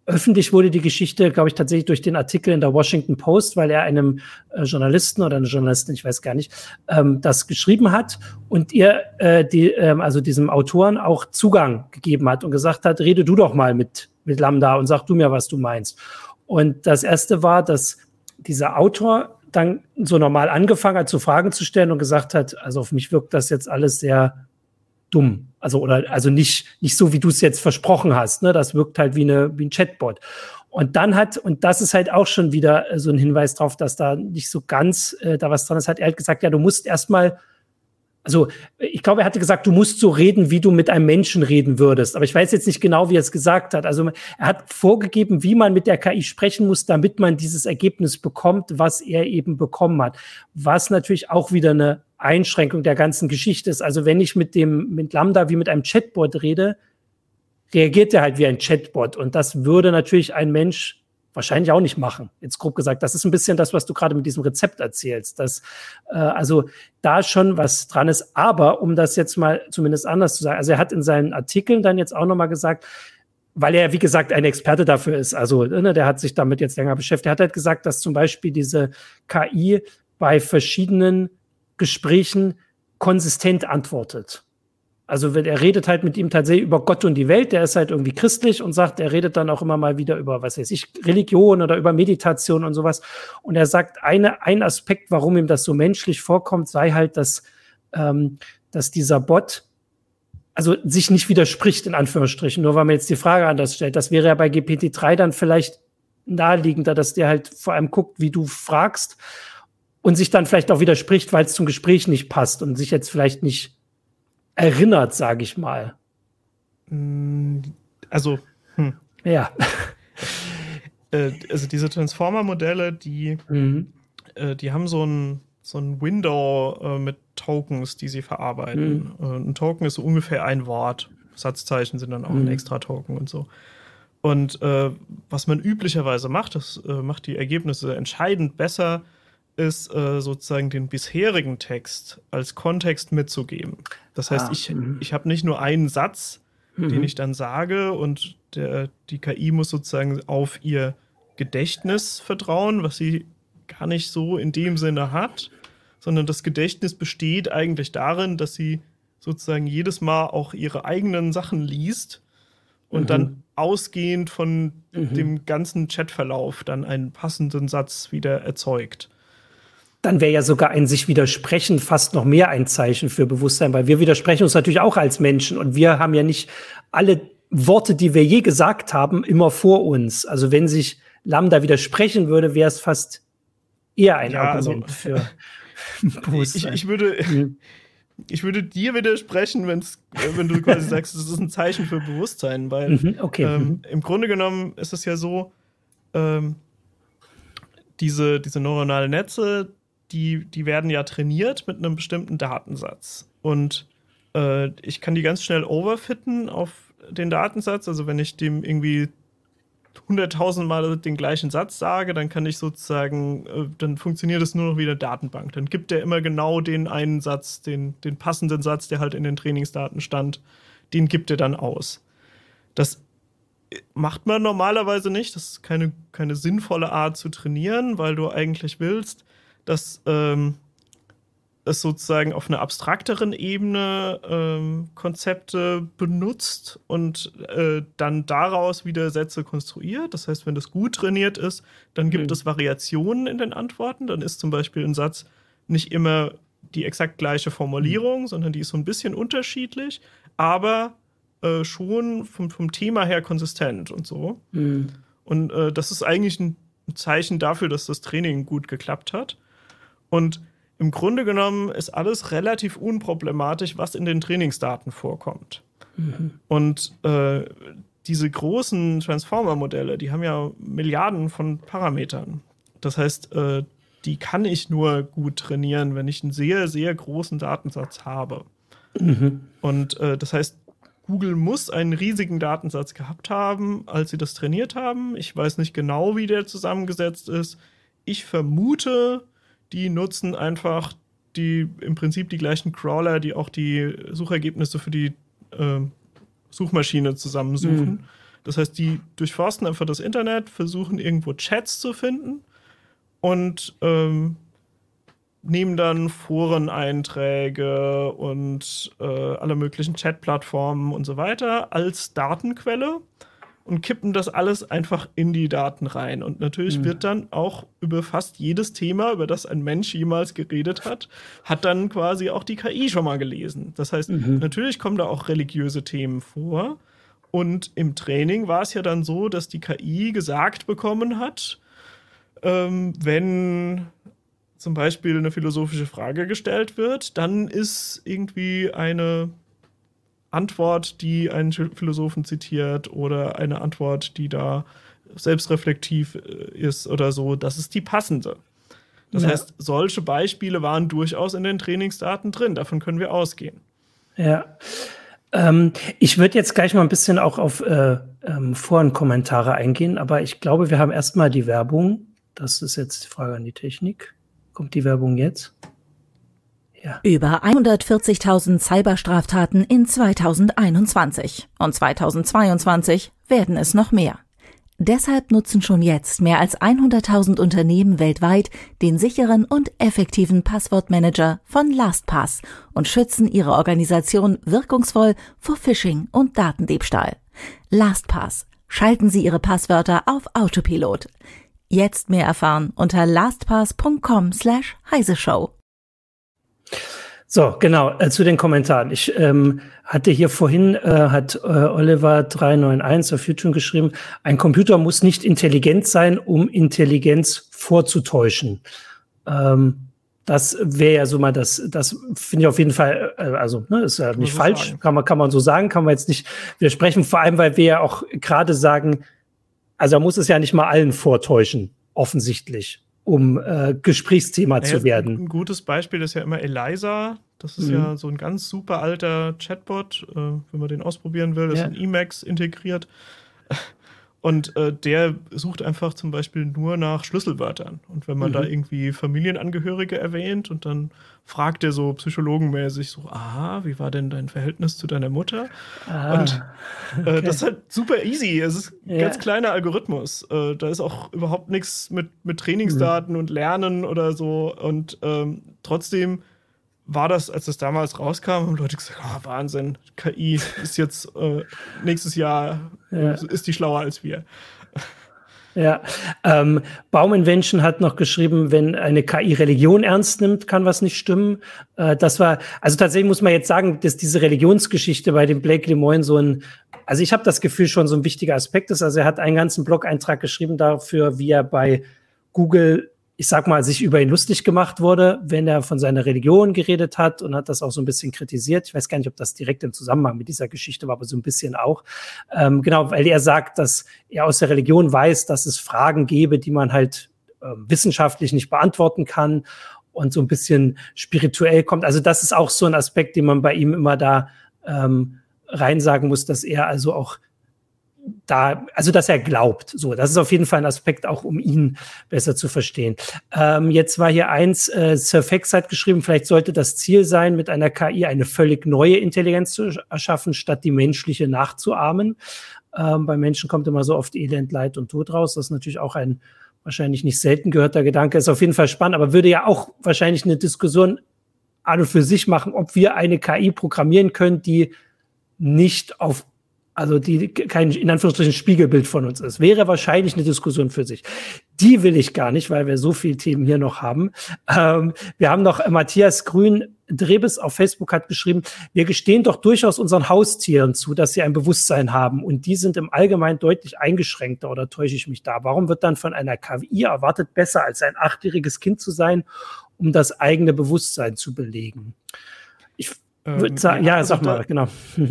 öffentlich wurde die Geschichte, glaube ich, tatsächlich durch den Artikel in der Washington Post, weil er einem äh, Journalisten oder einer Journalistin, ich weiß gar nicht, ähm, das geschrieben hat und ihr, äh, die, ähm, also diesem Autoren auch Zugang gegeben hat und gesagt hat, rede du doch mal mit, mit Lambda und sag du mir, was du meinst. Und das erste war, dass dieser Autor dann so normal angefangen hat, zu Fragen zu stellen und gesagt hat, also auf mich wirkt das jetzt alles sehr dumm. Also, oder, also nicht, nicht so, wie du es jetzt versprochen hast. Ne? Das wirkt halt wie, eine, wie ein Chatbot. Und dann hat, und das ist halt auch schon wieder so ein Hinweis drauf, dass da nicht so ganz äh, da was dran ist, hat er halt gesagt, ja, du musst erstmal also ich glaube, er hatte gesagt, du musst so reden, wie du mit einem Menschen reden würdest. Aber ich weiß jetzt nicht genau, wie er es gesagt hat. Also er hat vorgegeben, wie man mit der KI sprechen muss, damit man dieses Ergebnis bekommt, was er eben bekommen hat. Was natürlich auch wieder eine Einschränkung der ganzen Geschichte ist. Also wenn ich mit dem, mit Lambda wie mit einem Chatbot rede, reagiert er halt wie ein Chatbot. Und das würde natürlich ein Mensch wahrscheinlich auch nicht machen. Jetzt grob gesagt, das ist ein bisschen das, was du gerade mit diesem Rezept erzählst, dass äh, also da schon was dran ist. Aber um das jetzt mal zumindest anders zu sagen, also er hat in seinen Artikeln dann jetzt auch nochmal gesagt, weil er, wie gesagt, ein Experte dafür ist. Also, ne, der hat sich damit jetzt länger beschäftigt. Er hat halt gesagt, dass zum Beispiel diese KI bei verschiedenen Gesprächen konsistent antwortet. Also er redet halt mit ihm tatsächlich über Gott und die Welt, der ist halt irgendwie christlich und sagt, er redet dann auch immer mal wieder über, was weiß ich, Religion oder über Meditation und sowas. Und er sagt, eine, ein Aspekt, warum ihm das so menschlich vorkommt, sei halt, dass, ähm, dass dieser Bot also sich nicht widerspricht, in Anführungsstrichen, nur weil man jetzt die Frage anders stellt. Das wäre ja bei GPT-3 dann vielleicht naheliegender, dass der halt vor allem guckt, wie du fragst und sich dann vielleicht auch widerspricht, weil es zum Gespräch nicht passt und sich jetzt vielleicht nicht erinnert, sage ich mal. Mm, also, hm. ja. Äh, also diese Transformer-Modelle, die, mhm. äh, die haben so ein, so ein Window äh, mit Tokens, die sie verarbeiten. Mhm. Ein Token ist so ungefähr ein Wort. Satzzeichen sind dann auch mhm. ein extra Token und so. Und was man üblicherweise macht, das macht die Ergebnisse entscheidend besser, ist äh, sozusagen den bisherigen Text als Kontext mitzugeben. Das heißt, ah, ich, mhm. ich habe nicht nur einen Satz, mhm. den ich dann sage und der, die KI muss sozusagen auf ihr Gedächtnis vertrauen, was sie gar nicht so in dem Sinne hat, sondern das Gedächtnis besteht eigentlich darin, dass sie sozusagen jedes Mal auch ihre eigenen Sachen liest und mhm. dann ausgehend von mhm. dem ganzen Chatverlauf dann einen passenden Satz wieder erzeugt. Dann wäre ja sogar ein sich widersprechen fast noch mehr ein Zeichen für Bewusstsein, weil wir widersprechen uns natürlich auch als Menschen und wir haben ja nicht alle Worte, die wir je gesagt haben, immer vor uns. Also wenn sich Lambda widersprechen würde, wäre es fast eher ein ja, also Argument also, für Bewusstsein. Ich, ich würde, mhm ich würde dir widersprechen, wenn's, wenn du quasi sagst, das ist ein Zeichen für Bewusstsein, weil mhm, okay. ähm, mhm. im Grunde genommen ist es ja so, ähm, diese, diese neuronalen Netze, die, die werden ja trainiert mit einem bestimmten Datensatz. Und äh, ich kann die ganz schnell overfitten auf den Datensatz. Also wenn ich dem irgendwie 100.000 Mal den gleichen Satz sage, dann kann ich sozusagen, äh, dann funktioniert es nur noch wie eine Datenbank. Dann gibt er immer genau den einen Satz, den, den passenden Satz, der halt in den Trainingsdaten stand, den gibt er dann aus. Das macht man normalerweise nicht. Das ist keine, keine sinnvolle Art zu trainieren, weil du eigentlich willst, dass ähm, es sozusagen auf einer abstrakteren Ebene ähm, Konzepte benutzt und äh, dann daraus wieder Sätze konstruiert. Das heißt, wenn das gut trainiert ist, dann gibt mhm. es Variationen in den Antworten. Dann ist zum Beispiel ein Satz nicht immer die exakt gleiche Formulierung, mhm. sondern die ist so ein bisschen unterschiedlich, aber äh, schon vom, vom Thema her konsistent und so. Mhm. Und äh, das ist eigentlich ein Zeichen dafür, dass das Training gut geklappt hat. Und im Grunde genommen ist alles relativ unproblematisch, was in den Trainingsdaten vorkommt. Mhm. Und äh, diese großen Transformer-Modelle, die haben ja Milliarden von Parametern. Das heißt, äh, die kann ich nur gut trainieren, wenn ich einen sehr, sehr großen Datensatz habe. Mhm. Und äh, das heißt, Google muss einen riesigen Datensatz gehabt haben, als sie das trainiert haben. Ich weiß nicht genau, wie der zusammengesetzt ist. Ich vermute, die nutzen einfach die im Prinzip die gleichen Crawler, die auch die Suchergebnisse für die äh, Suchmaschine zusammensuchen. Mhm. Das heißt, die durchforsten einfach das Internet, versuchen irgendwo Chats zu finden und ähm, nehmen dann Foreneinträge und äh, alle möglichen Chatplattformen und so weiter als Datenquelle und kippen das alles einfach in die Daten rein. Und natürlich mhm. wird dann auch über fast jedes Thema, über das ein Mensch jemals geredet hat, hat dann quasi auch die KI schon mal gelesen. Das heißt, mhm. natürlich kommen da auch religiöse Themen vor. Und im Training war es ja dann so, dass die KI gesagt bekommen hat, ähm, wenn zum Beispiel eine philosophische Frage gestellt wird, dann ist irgendwie eine Antwort, die einen Philosophen zitiert oder eine Antwort, die da selbstreflektiv äh, ist oder so, das ist die passende. Das ja. heißt, solche Beispiele waren durchaus in den Trainingsdaten drin. Davon können wir ausgehen. Ja. Ähm, ich würde jetzt gleich mal ein bisschen auch auf äh, ähm, Forenkommentare eingehen, aber ich glaube, wir haben erstmal die Werbung. Das ist jetzt die Frage an die Technik. Kommt die Werbung jetzt? Ja. Über 140.000 Cyberstraftaten in 2021 und 2022 werden es noch mehr. Deshalb nutzen schon jetzt mehr als 100.000 Unternehmen weltweit den sicheren und effektiven Passwortmanager von LastPass und schützen ihre Organisation wirkungsvoll vor Phishing und Datendiebstahl. LastPass. Schalten Sie Ihre Passwörter auf Autopilot. Jetzt mehr erfahren unter lastpass.com slash heiseshow. So, genau, äh, zu den Kommentaren. Ich ähm, hatte hier vorhin, äh, hat äh, Oliver 391 auf YouTube geschrieben, ein Computer muss nicht intelligent sein, um Intelligenz vorzutäuschen. Ähm, das wäre ja so mal das, das finde ich auf jeden Fall, äh, also ne, ist ja nicht falsch, sagen. kann man, kann man so sagen, kann man jetzt nicht widersprechen, vor allem, weil wir ja auch gerade sagen, also er muss es ja nicht mal allen vortäuschen, offensichtlich um äh, Gesprächsthema ja, zu werden. Ein gutes Beispiel ist ja immer Eliza. Das ist mhm. ja so ein ganz super alter Chatbot. Äh, wenn man den ausprobieren will, ist ja. in Emacs integriert. Und äh, der sucht einfach zum Beispiel nur nach Schlüsselwörtern. Und wenn man mhm. da irgendwie Familienangehörige erwähnt und dann fragt er so psychologenmäßig so, aha, wie war denn dein Verhältnis zu deiner Mutter? Ah, und äh, okay. das ist halt super easy. Es ist ein ja. ganz kleiner Algorithmus. Äh, da ist auch überhaupt nichts mit, mit Trainingsdaten mhm. und Lernen oder so. Und ähm, trotzdem war das, als das damals rauskam, haben Leute gesagt, oh, Wahnsinn, KI ist jetzt äh, nächstes Jahr, ja. ist die schlauer als wir. Ja, ähm, Bauminvention hat noch geschrieben, wenn eine KI Religion ernst nimmt, kann was nicht stimmen. Äh, das war, also tatsächlich muss man jetzt sagen, dass diese Religionsgeschichte bei dem Blake Lemoyne so ein, also ich habe das Gefühl schon so ein wichtiger Aspekt ist. Also er hat einen ganzen Blog-Eintrag geschrieben dafür, wie er bei Google ich sag mal, sich über ihn lustig gemacht wurde, wenn er von seiner Religion geredet hat und hat das auch so ein bisschen kritisiert. Ich weiß gar nicht, ob das direkt im Zusammenhang mit dieser Geschichte war, aber so ein bisschen auch. Ähm, genau, weil er sagt, dass er aus der Religion weiß, dass es Fragen gäbe, die man halt äh, wissenschaftlich nicht beantworten kann und so ein bisschen spirituell kommt. Also das ist auch so ein Aspekt, den man bei ihm immer da ähm, reinsagen muss, dass er also auch da, also dass er glaubt. So, das ist auf jeden Fall ein Aspekt, auch um ihn besser zu verstehen. Ähm, jetzt war hier eins, äh, Sir Fex hat geschrieben, vielleicht sollte das Ziel sein, mit einer KI eine völlig neue Intelligenz zu erschaffen, statt die menschliche nachzuahmen. Ähm, bei Menschen kommt immer so oft Elend, Leid und Tod raus. Das ist natürlich auch ein wahrscheinlich nicht selten gehörter Gedanke. Ist auf jeden Fall spannend, aber würde ja auch wahrscheinlich eine Diskussion an und für sich machen, ob wir eine KI programmieren können, die nicht auf also die kein in Anführungsstrichen Spiegelbild von uns ist, wäre wahrscheinlich eine Diskussion für sich. Die will ich gar nicht, weil wir so viele Themen hier noch haben. Ähm, wir haben noch äh, Matthias Grün Drebes auf Facebook hat geschrieben, wir gestehen doch durchaus unseren Haustieren zu, dass sie ein Bewusstsein haben und die sind im Allgemeinen deutlich eingeschränkter oder täusche ich mich da? Warum wird dann von einer KI erwartet, besser als ein achtjähriges Kind zu sein, um das eigene Bewusstsein zu belegen? Ich würde ähm, sagen, ja, ja also sag mal, genau.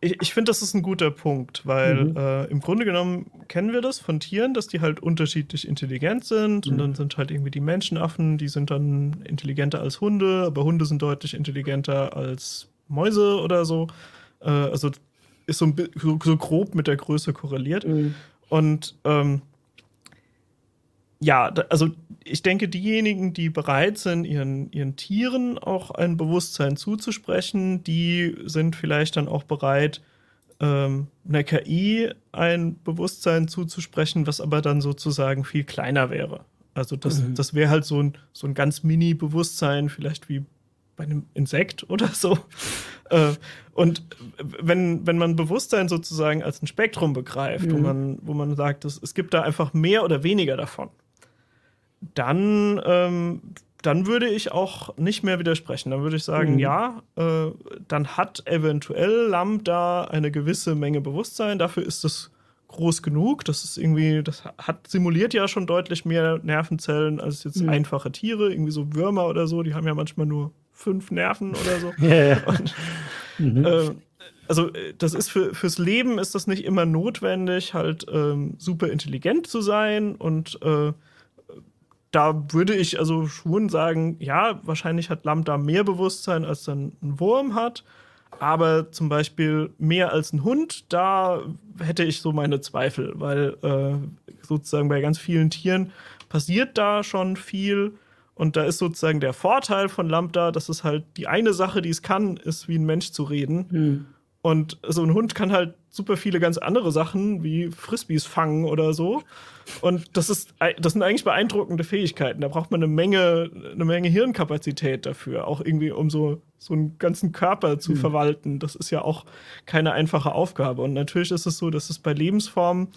ich, ich finde, das ist ein guter Punkt, weil mhm. äh, im Grunde genommen kennen wir das von Tieren, dass die halt unterschiedlich intelligent sind mhm. und dann sind halt irgendwie die Menschenaffen, die sind dann intelligenter als Hunde, aber Hunde sind deutlich intelligenter als Mäuse oder so. Äh, also ist so, so, so, grob mit der Größe korreliert. Mhm. Und ähm, ja, also ich denke, diejenigen, die bereit sind, ihren, ihren Tieren auch ein Bewusstsein zuzusprechen, die sind vielleicht dann auch bereit, ähm, einer KI ein Bewusstsein zuzusprechen, was aber dann sozusagen viel kleiner wäre. Also das, mhm. das wäre halt so ein, so ein ganz Mini-Bewusstsein, vielleicht wie bei einem Insekt oder so. äh, und wenn, wenn man Bewusstsein sozusagen als ein Spektrum begreift, mhm. wo, man, wo man sagt, es, es gibt da einfach mehr oder weniger davon, dann, ähm, dann würde ich auch nicht mehr widersprechen. Dann würde ich sagen, mhm. ja, äh, dann hat eventuell Lambda eine gewisse Menge Bewusstsein. Dafür ist es groß genug. Das ist irgendwie, das hat simuliert ja schon deutlich mehr Nervenzellen als jetzt mhm. einfache Tiere, irgendwie so Würmer oder so. Die haben ja manchmal nur fünf Nerven oder so. ja, ja. Und, mhm. äh, also das ist für, fürs Leben ist das nicht immer notwendig, halt ähm, super intelligent zu sein und äh, da würde ich also schon sagen, ja, wahrscheinlich hat Lambda mehr Bewusstsein, als dann ein Wurm hat. Aber zum Beispiel mehr als ein Hund, da hätte ich so meine Zweifel, weil äh, sozusagen bei ganz vielen Tieren passiert da schon viel. Und da ist sozusagen der Vorteil von Lambda, dass es halt die eine Sache, die es kann, ist, wie ein Mensch zu reden. Mhm. Und so ein Hund kann halt super viele ganz andere Sachen, wie Frisbees fangen oder so. Und das ist, das sind eigentlich beeindruckende Fähigkeiten. Da braucht man eine Menge, eine Menge Hirnkapazität dafür, auch irgendwie, um so, so einen ganzen Körper zu mhm. verwalten. Das ist ja auch keine einfache Aufgabe. Und natürlich ist es so, dass es bei Lebensformen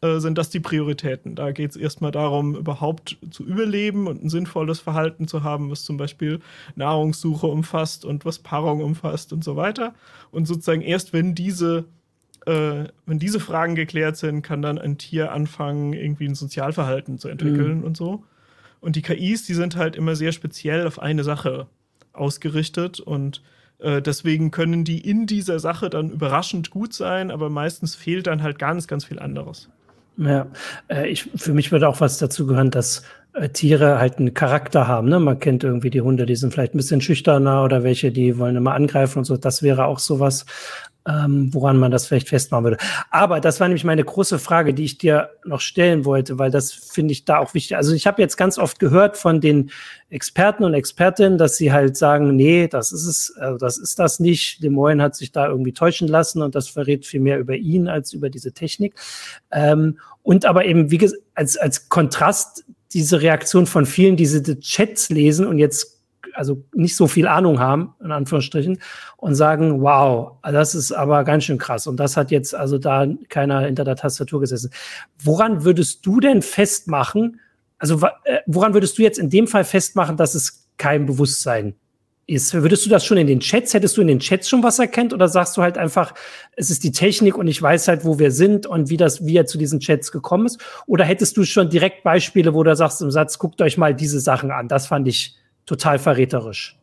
äh, sind das die Prioritäten. Da geht es erstmal darum, überhaupt zu überleben und ein sinnvolles Verhalten zu haben, was zum Beispiel Nahrungssuche umfasst und was Paarung umfasst und so weiter. Und sozusagen erst wenn diese äh, wenn diese Fragen geklärt sind, kann dann ein Tier anfangen, irgendwie ein Sozialverhalten zu entwickeln mhm. und so. Und die KIs, die sind halt immer sehr speziell auf eine Sache ausgerichtet und äh, deswegen können die in dieser Sache dann überraschend gut sein, aber meistens fehlt dann halt ganz, ganz viel anderes. Ja, äh, ich, für mich würde auch was dazu gehören, dass äh, Tiere halt einen Charakter haben. Ne? Man kennt irgendwie die Hunde, die sind vielleicht ein bisschen schüchterner oder welche, die wollen immer angreifen und so. Das wäre auch sowas, ähm, woran man das vielleicht festmachen würde. Aber das war nämlich meine große Frage, die ich dir noch stellen wollte, weil das finde ich da auch wichtig. Also ich habe jetzt ganz oft gehört von den Experten und Expertinnen, dass sie halt sagen, nee, das ist es, also das ist das nicht. De Moyen hat sich da irgendwie täuschen lassen und das verrät viel mehr über ihn als über diese Technik. Ähm, und aber eben, wie gesagt, als, als Kontrast diese Reaktion von vielen, die diese Chats lesen und jetzt also nicht so viel Ahnung haben, in Anführungsstrichen, und sagen, wow, das ist aber ganz schön krass. Und das hat jetzt also da keiner hinter der Tastatur gesessen. Woran würdest du denn festmachen, also äh, woran würdest du jetzt in dem Fall festmachen, dass es kein Bewusstsein ist? Würdest du das schon in den Chats, hättest du in den Chats schon was erkennt oder sagst du halt einfach, es ist die Technik und ich weiß halt, wo wir sind und wie das, wie er zu diesen Chats gekommen ist? Oder hättest du schon direkt Beispiele, wo du sagst im Satz, guckt euch mal diese Sachen an? Das fand ich total verräterisch.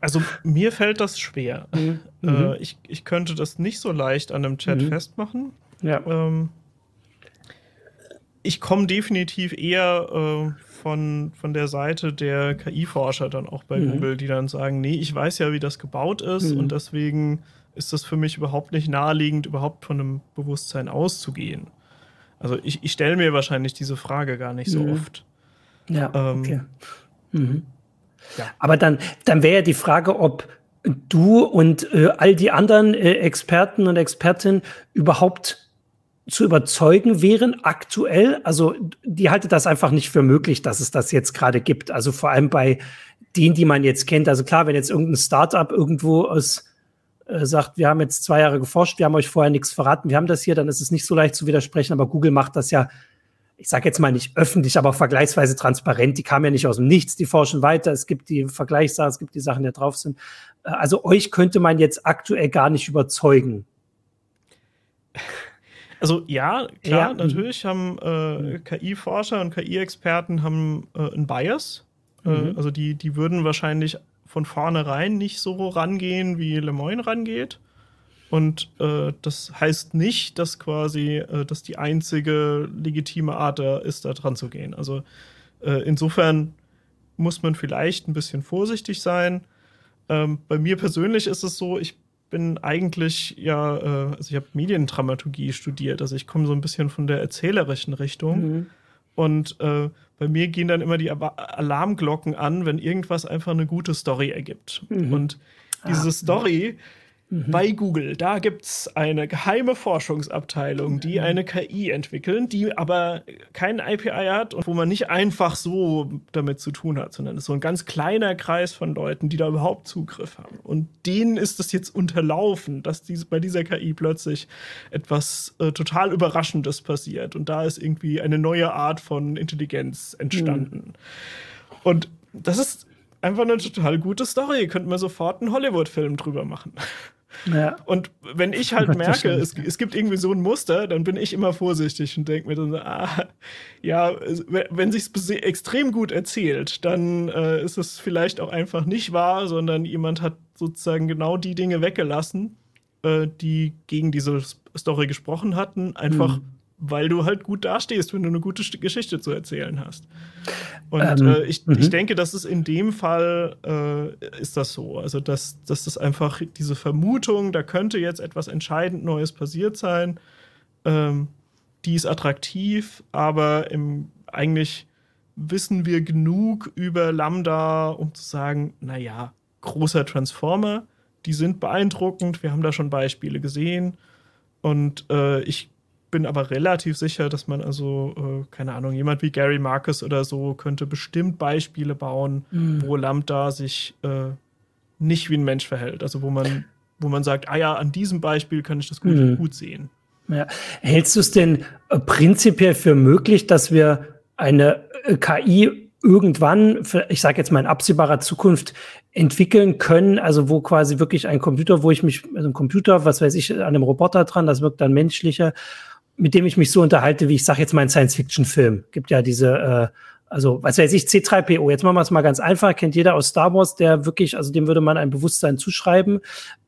Also mir fällt das schwer. Mhm. Äh, mhm. ich, ich könnte das nicht so leicht an einem Chat mhm. festmachen. Ja. Ähm, ich komme definitiv eher äh, von, von der Seite der KI-Forscher dann auch bei mhm. Google, die dann sagen, nee, ich weiß ja, wie das gebaut ist mhm. und deswegen ist das für mich überhaupt nicht naheliegend, überhaupt von einem Bewusstsein auszugehen. Also ich, ich stelle mir wahrscheinlich diese Frage gar nicht so mhm. oft. Ja, ähm, okay. Mhm. Ja. Aber dann, dann wäre ja die Frage, ob du und äh, all die anderen äh, Experten und Expertinnen überhaupt zu überzeugen wären aktuell. Also die haltet das einfach nicht für möglich, dass es das jetzt gerade gibt. Also vor allem bei denen, die man jetzt kennt. Also klar, wenn jetzt irgendein Startup irgendwo aus äh, sagt, wir haben jetzt zwei Jahre geforscht, wir haben euch vorher nichts verraten, wir haben das hier, dann ist es nicht so leicht zu widersprechen. Aber Google macht das ja ich sage jetzt mal nicht öffentlich, aber vergleichsweise transparent. Die kamen ja nicht aus dem Nichts, die forschen weiter. Es gibt die Vergleichssachen, es gibt die Sachen, die da drauf sind. Äh, also euch könnte man jetzt aktuell gar nicht überzeugen. Also ja, klar, ja. natürlich haben äh, KI-Forscher und KI-Experten haben äh, einen Bias. Äh, mhm. also die, die würden wahrscheinlich von vornherein nicht so rangehen, wie Lemoyne rangeht. Und äh, das heißt nicht, dass quasi äh, das die einzige legitime Art da ist, da dran zu gehen. Also äh, insofern muss man vielleicht ein bisschen vorsichtig sein. Ähm, bei mir persönlich ist es so, ich bin eigentlich ja, äh, also ich habe Mediendramaturgie studiert, also ich komme so ein bisschen von der erzählerischen Richtung. Mhm. Und äh, bei mir gehen dann immer die Alarmglocken an, wenn irgendwas einfach eine gute Story ergibt. Mhm. Und diese ah, Story, Mhm. Bei Google, da gibt es eine geheime Forschungsabteilung, die mhm. eine KI entwickeln, die aber keinen IPI hat und wo man nicht einfach so damit zu tun hat, sondern es ist so ein ganz kleiner Kreis von Leuten, die da überhaupt Zugriff haben. Und denen ist es jetzt unterlaufen, dass diese, bei dieser KI plötzlich etwas äh, total Überraschendes passiert. Und da ist irgendwie eine neue Art von Intelligenz entstanden. Mhm. Und das ist einfach eine total gute Story. Könnte man sofort einen Hollywood-Film drüber machen. Ja. Und wenn ich halt merke, es, es, gibt irgendwie so ein Muster, dann bin ich immer vorsichtig und denke mir dann, ah, ja, wenn sich es extrem gut erzählt, dann äh, ist es vielleicht auch einfach nicht wahr, sondern jemand hat sozusagen genau die Dinge weggelassen, äh, die gegen diese Story gesprochen hatten, einfach mhm weil du halt gut dastehst, wenn du eine gute Geschichte zu erzählen hast. Und ähm, äh, ich, ich mhm. denke, dass es in dem Fall äh, ist das so. Also, dass, dass das einfach diese Vermutung, da könnte jetzt etwas entscheidend Neues passiert sein, ähm, die ist attraktiv, aber im, eigentlich wissen wir genug über Lambda, um zu sagen, naja, großer Transformer, die sind beeindruckend, wir haben da schon Beispiele gesehen. Und äh, ich bin aber relativ sicher, dass man also, äh, keine Ahnung, jemand wie Gary Marcus oder so könnte bestimmt Beispiele bauen, mhm. wo Lambda sich äh, nicht wie ein Mensch verhält. Also wo man, wo man sagt, ah ja, an diesem Beispiel kann ich das gut, mhm. gut sehen. Ja. Hältst du es denn äh, prinzipiell für möglich, dass wir eine äh, KI irgendwann, ich sage jetzt mal in absehbarer Zukunft, entwickeln können, also wo quasi wirklich ein Computer, wo ich mich, also ein Computer, was weiß ich, an einem Roboter dran, das wirkt dann menschlicher mit dem ich mich so unterhalte, wie ich sage jetzt mal ein Science-Fiction-Film. Gibt ja diese, äh, also was weiß ich, C3PO. Jetzt machen wir es mal ganz einfach. Kennt jeder aus Star Wars, der wirklich, also dem würde man ein Bewusstsein zuschreiben.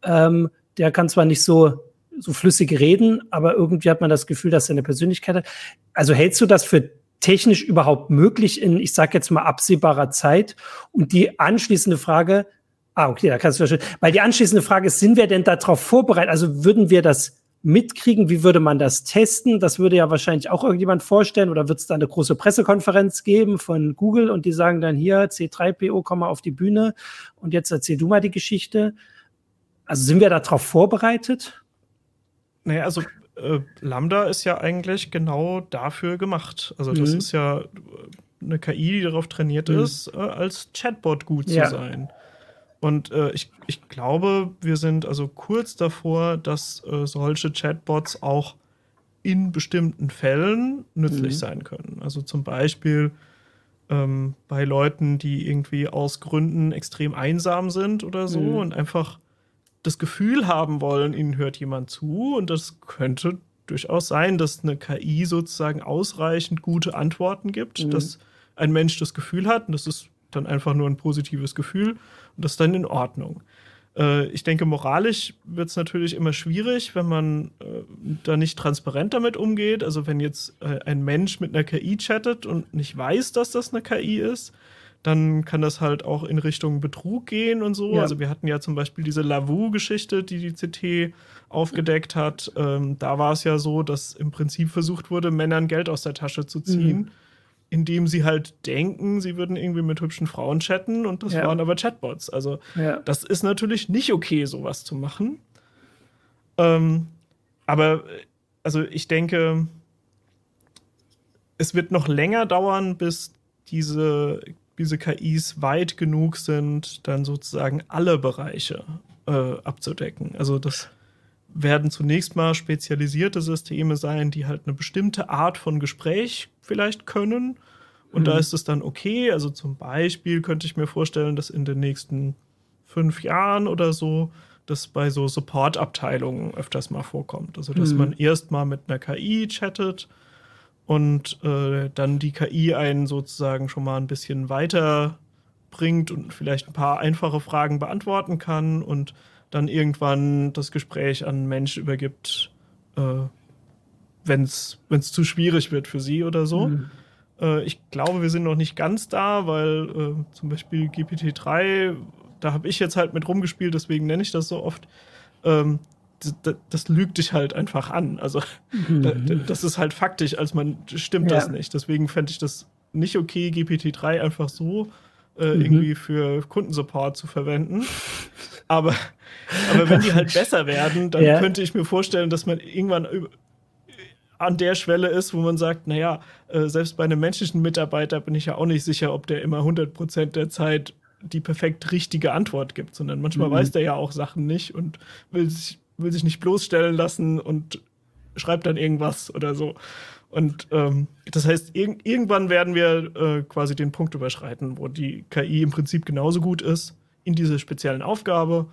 Ähm, der kann zwar nicht so so flüssig reden, aber irgendwie hat man das Gefühl, dass er eine Persönlichkeit hat. Also hältst du das für technisch überhaupt möglich in, ich sage jetzt mal, absehbarer Zeit? Und die anschließende Frage, ah, okay, da kannst du verstehen, weil die anschließende Frage ist, sind wir denn darauf vorbereitet? Also würden wir das mitkriegen? Wie würde man das testen? Das würde ja wahrscheinlich auch irgendjemand vorstellen oder wird es da eine große Pressekonferenz geben von Google und die sagen dann hier, C3PO, komm mal auf die Bühne und jetzt erzähl du mal die Geschichte. Also sind wir darauf vorbereitet? Naja, also äh, Lambda ist ja eigentlich genau dafür gemacht. Also das mhm. ist ja eine KI, die darauf trainiert mhm. ist, äh, als Chatbot gut ja. zu sein. Und äh, ich, ich glaube, wir sind also kurz davor, dass äh, solche Chatbots auch in bestimmten Fällen nützlich mhm. sein können. Also zum Beispiel ähm, bei Leuten, die irgendwie aus Gründen extrem einsam sind oder so mhm. und einfach das Gefühl haben wollen, ihnen hört jemand zu. Und das könnte durchaus sein, dass eine KI sozusagen ausreichend gute Antworten gibt, mhm. dass ein Mensch das Gefühl hat, und das ist dann einfach nur ein positives Gefühl, das ist dann in Ordnung. Äh, ich denke, moralisch wird es natürlich immer schwierig, wenn man äh, da nicht transparent damit umgeht. Also wenn jetzt äh, ein Mensch mit einer KI chattet und nicht weiß, dass das eine KI ist, dann kann das halt auch in Richtung Betrug gehen und so. Ja. Also wir hatten ja zum Beispiel diese Lavu-Geschichte, die die CT aufgedeckt hat. Ähm, da war es ja so, dass im Prinzip versucht wurde, Männern Geld aus der Tasche zu ziehen, mhm. Indem sie halt denken, sie würden irgendwie mit hübschen Frauen chatten und das ja. waren aber Chatbots. Also ja. das ist natürlich nicht okay, sowas zu machen. Ähm, aber also ich denke, es wird noch länger dauern, bis diese diese KIs weit genug sind, dann sozusagen alle Bereiche äh, abzudecken. Also das werden zunächst mal spezialisierte Systeme sein, die halt eine bestimmte Art von Gespräch vielleicht können. Und mhm. da ist es dann okay. Also zum Beispiel könnte ich mir vorstellen, dass in den nächsten fünf Jahren oder so das bei so Support-Abteilungen öfters mal vorkommt. Also dass mhm. man erst mal mit einer KI chattet und äh, dann die KI einen sozusagen schon mal ein bisschen weiter bringt und vielleicht ein paar einfache Fragen beantworten kann und dann irgendwann das Gespräch an einen Mensch übergibt, äh, wenn es zu schwierig wird für sie oder so. Mhm. Äh, ich glaube, wir sind noch nicht ganz da, weil äh, zum Beispiel GPT-3, da habe ich jetzt halt mit rumgespielt, deswegen nenne ich das so oft. Ähm, das, das, lügt dich halt einfach an. Also mhm. das ist halt faktisch, als man stimmt ja. das nicht. Deswegen fände ich das nicht okay, GPT-3 einfach so äh, mhm. irgendwie für Kundensupport zu verwenden. Aber, aber wenn die halt besser werden, dann ja. könnte ich mir vorstellen, dass man irgendwann an der Schwelle ist, wo man sagt, naja, äh, selbst bei einem menschlichen Mitarbeiter bin ich ja auch nicht sicher, ob der immer 100% der Zeit die perfekt richtige Antwort gibt, sondern manchmal mhm. weiß der ja auch Sachen nicht und will sich will sich nicht bloßstellen lassen und schreibt dann irgendwas oder so. Und ähm, das heißt, ir irgendwann werden wir äh, quasi den Punkt überschreiten, wo die KI im Prinzip genauso gut ist in dieser speziellen Aufgabe.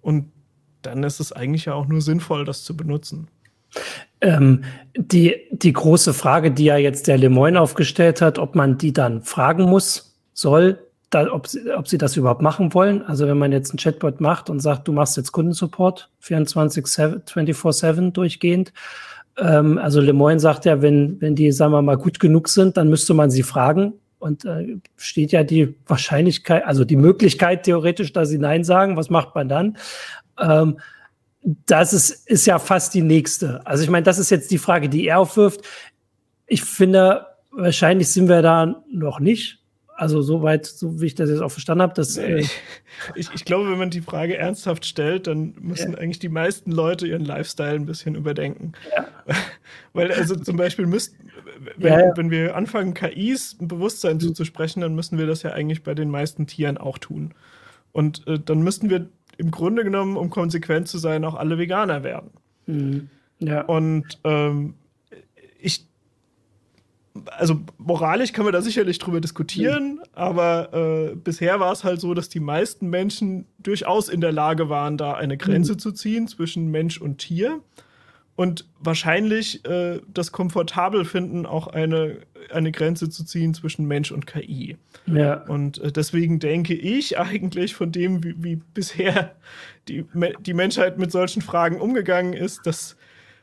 Und dann ist es eigentlich ja auch nur sinnvoll, das zu benutzen. Ähm, die, die große Frage, die ja jetzt der Lemoyne aufgestellt hat, ob man die dann fragen muss, soll, da, ob, sie, ob sie das überhaupt machen wollen. Also wenn man jetzt ein Chatbot macht und sagt, du machst jetzt Kundensupport 24-7 durchgehend. Ähm, also Lemoyne sagt ja, wenn, wenn die, sagen wir mal, gut genug sind, dann müsste man sie fragen. Und äh, steht ja die Wahrscheinlichkeit, also die Möglichkeit theoretisch, dass sie Nein sagen. Was macht man dann? Ähm, das ist, ist ja fast die nächste. Also ich meine, das ist jetzt die Frage, die er aufwirft. Ich finde, wahrscheinlich sind wir da noch nicht. Also soweit, so wie ich das jetzt auch verstanden habe, dass. Äh ich, ich, glaube, wenn man die Frage ernsthaft stellt, dann müssen ja. eigentlich die meisten Leute ihren Lifestyle ein bisschen überdenken. Ja. Weil also zum Beispiel müssten, wenn, ja, wenn wir anfangen, KIs ein Bewusstsein mhm. zuzusprechen, dann müssen wir das ja eigentlich bei den meisten Tieren auch tun. Und äh, dann müssten wir im Grunde genommen, um konsequent zu sein, auch alle Veganer werden. Mhm. Ja. Und ähm, ich also moralisch kann man da sicherlich drüber diskutieren, mhm. aber äh, bisher war es halt so, dass die meisten Menschen durchaus in der Lage waren, da eine Grenze mhm. zu ziehen zwischen Mensch und Tier und wahrscheinlich äh, das komfortabel finden, auch eine, eine Grenze zu ziehen zwischen Mensch und KI. Ja. Und äh, deswegen denke ich eigentlich von dem, wie, wie bisher die, die Menschheit mit solchen Fragen umgegangen ist, dass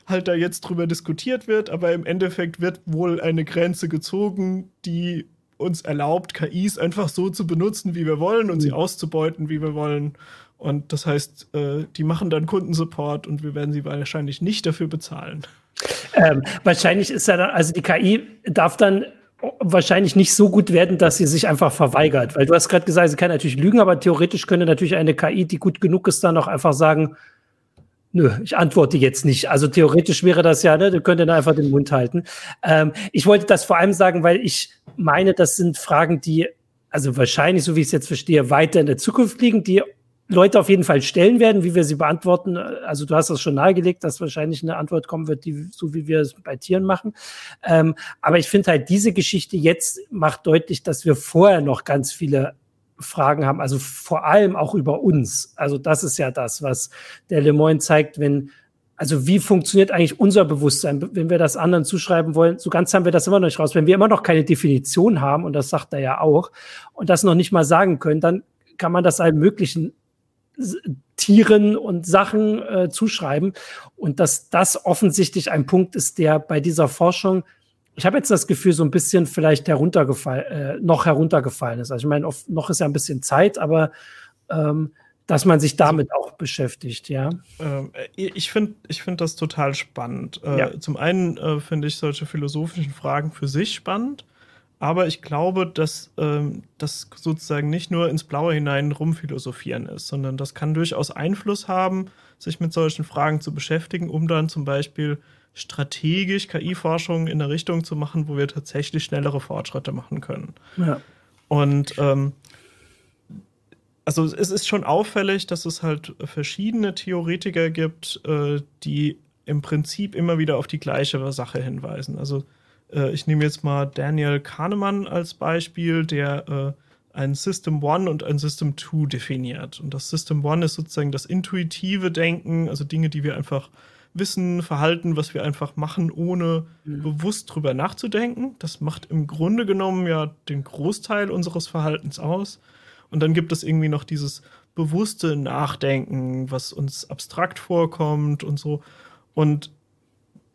halt da jetzt drüber diskutiert wird, aber im Endeffekt wird wohl eine Grenze gezogen, die uns erlaubt, KIs einfach so zu benutzen, wie wir wollen und mhm. sie auszubeuten, wie wir wollen. Und das heißt, äh, die machen dann Kundensupport und wir werden sie wahrscheinlich nicht dafür bezahlen. Ähm, wahrscheinlich ist ja dann, also die KI darf dann wahrscheinlich nicht so gut werden, dass sie sich einfach verweigert. Weil du hast gerade gesagt, sie kann natürlich lügen, aber theoretisch könnte natürlich eine KI, die gut genug ist, dann auch einfach sagen, Nö, ich antworte jetzt nicht. Also theoretisch wäre das ja, ne, du könntest einfach den Mund halten. Ähm, ich wollte das vor allem sagen, weil ich meine, das sind Fragen, die, also wahrscheinlich, so wie ich es jetzt verstehe, weiter in der Zukunft liegen, die Leute auf jeden Fall stellen werden, wie wir sie beantworten. Also du hast das schon nahegelegt, dass wahrscheinlich eine Antwort kommen wird, die so wie wir es bei Tieren machen. Ähm, aber ich finde halt, diese Geschichte jetzt macht deutlich, dass wir vorher noch ganz viele Fragen haben, also vor allem auch über uns. Also das ist ja das, was der Le Moyne zeigt, wenn, also wie funktioniert eigentlich unser Bewusstsein, wenn wir das anderen zuschreiben wollen, so ganz haben wir das immer noch nicht raus. Wenn wir immer noch keine Definition haben, und das sagt er ja auch, und das noch nicht mal sagen können, dann kann man das allen möglichen Tieren und Sachen äh, zuschreiben. Und dass das offensichtlich ein Punkt ist, der bei dieser Forschung ich habe jetzt das Gefühl, so ein bisschen vielleicht heruntergefallen, äh, noch heruntergefallen ist. Also ich meine, noch ist ja ein bisschen Zeit, aber ähm, dass man sich damit auch beschäftigt, ja. Ähm, äh, ich finde ich find das total spannend. Äh, ja. Zum einen äh, finde ich solche philosophischen Fragen für sich spannend, aber ich glaube, dass ähm, das sozusagen nicht nur ins Blaue hinein rumphilosophieren ist, sondern das kann durchaus Einfluss haben, sich mit solchen Fragen zu beschäftigen, um dann zum Beispiel strategisch KI-Forschung in eine Richtung zu machen, wo wir tatsächlich schnellere Fortschritte machen können. Ja. Und ähm, also es ist schon auffällig, dass es halt verschiedene Theoretiker gibt, äh, die im Prinzip immer wieder auf die gleiche Sache hinweisen. Also äh, ich nehme jetzt mal Daniel Kahnemann als Beispiel, der äh, ein System One und ein System Two definiert. Und das System One ist sozusagen das intuitive Denken, also Dinge, die wir einfach Wissen, Verhalten, was wir einfach machen, ohne mhm. bewusst drüber nachzudenken. Das macht im Grunde genommen ja den Großteil unseres Verhaltens aus. Und dann gibt es irgendwie noch dieses bewusste Nachdenken, was uns abstrakt vorkommt und so. Und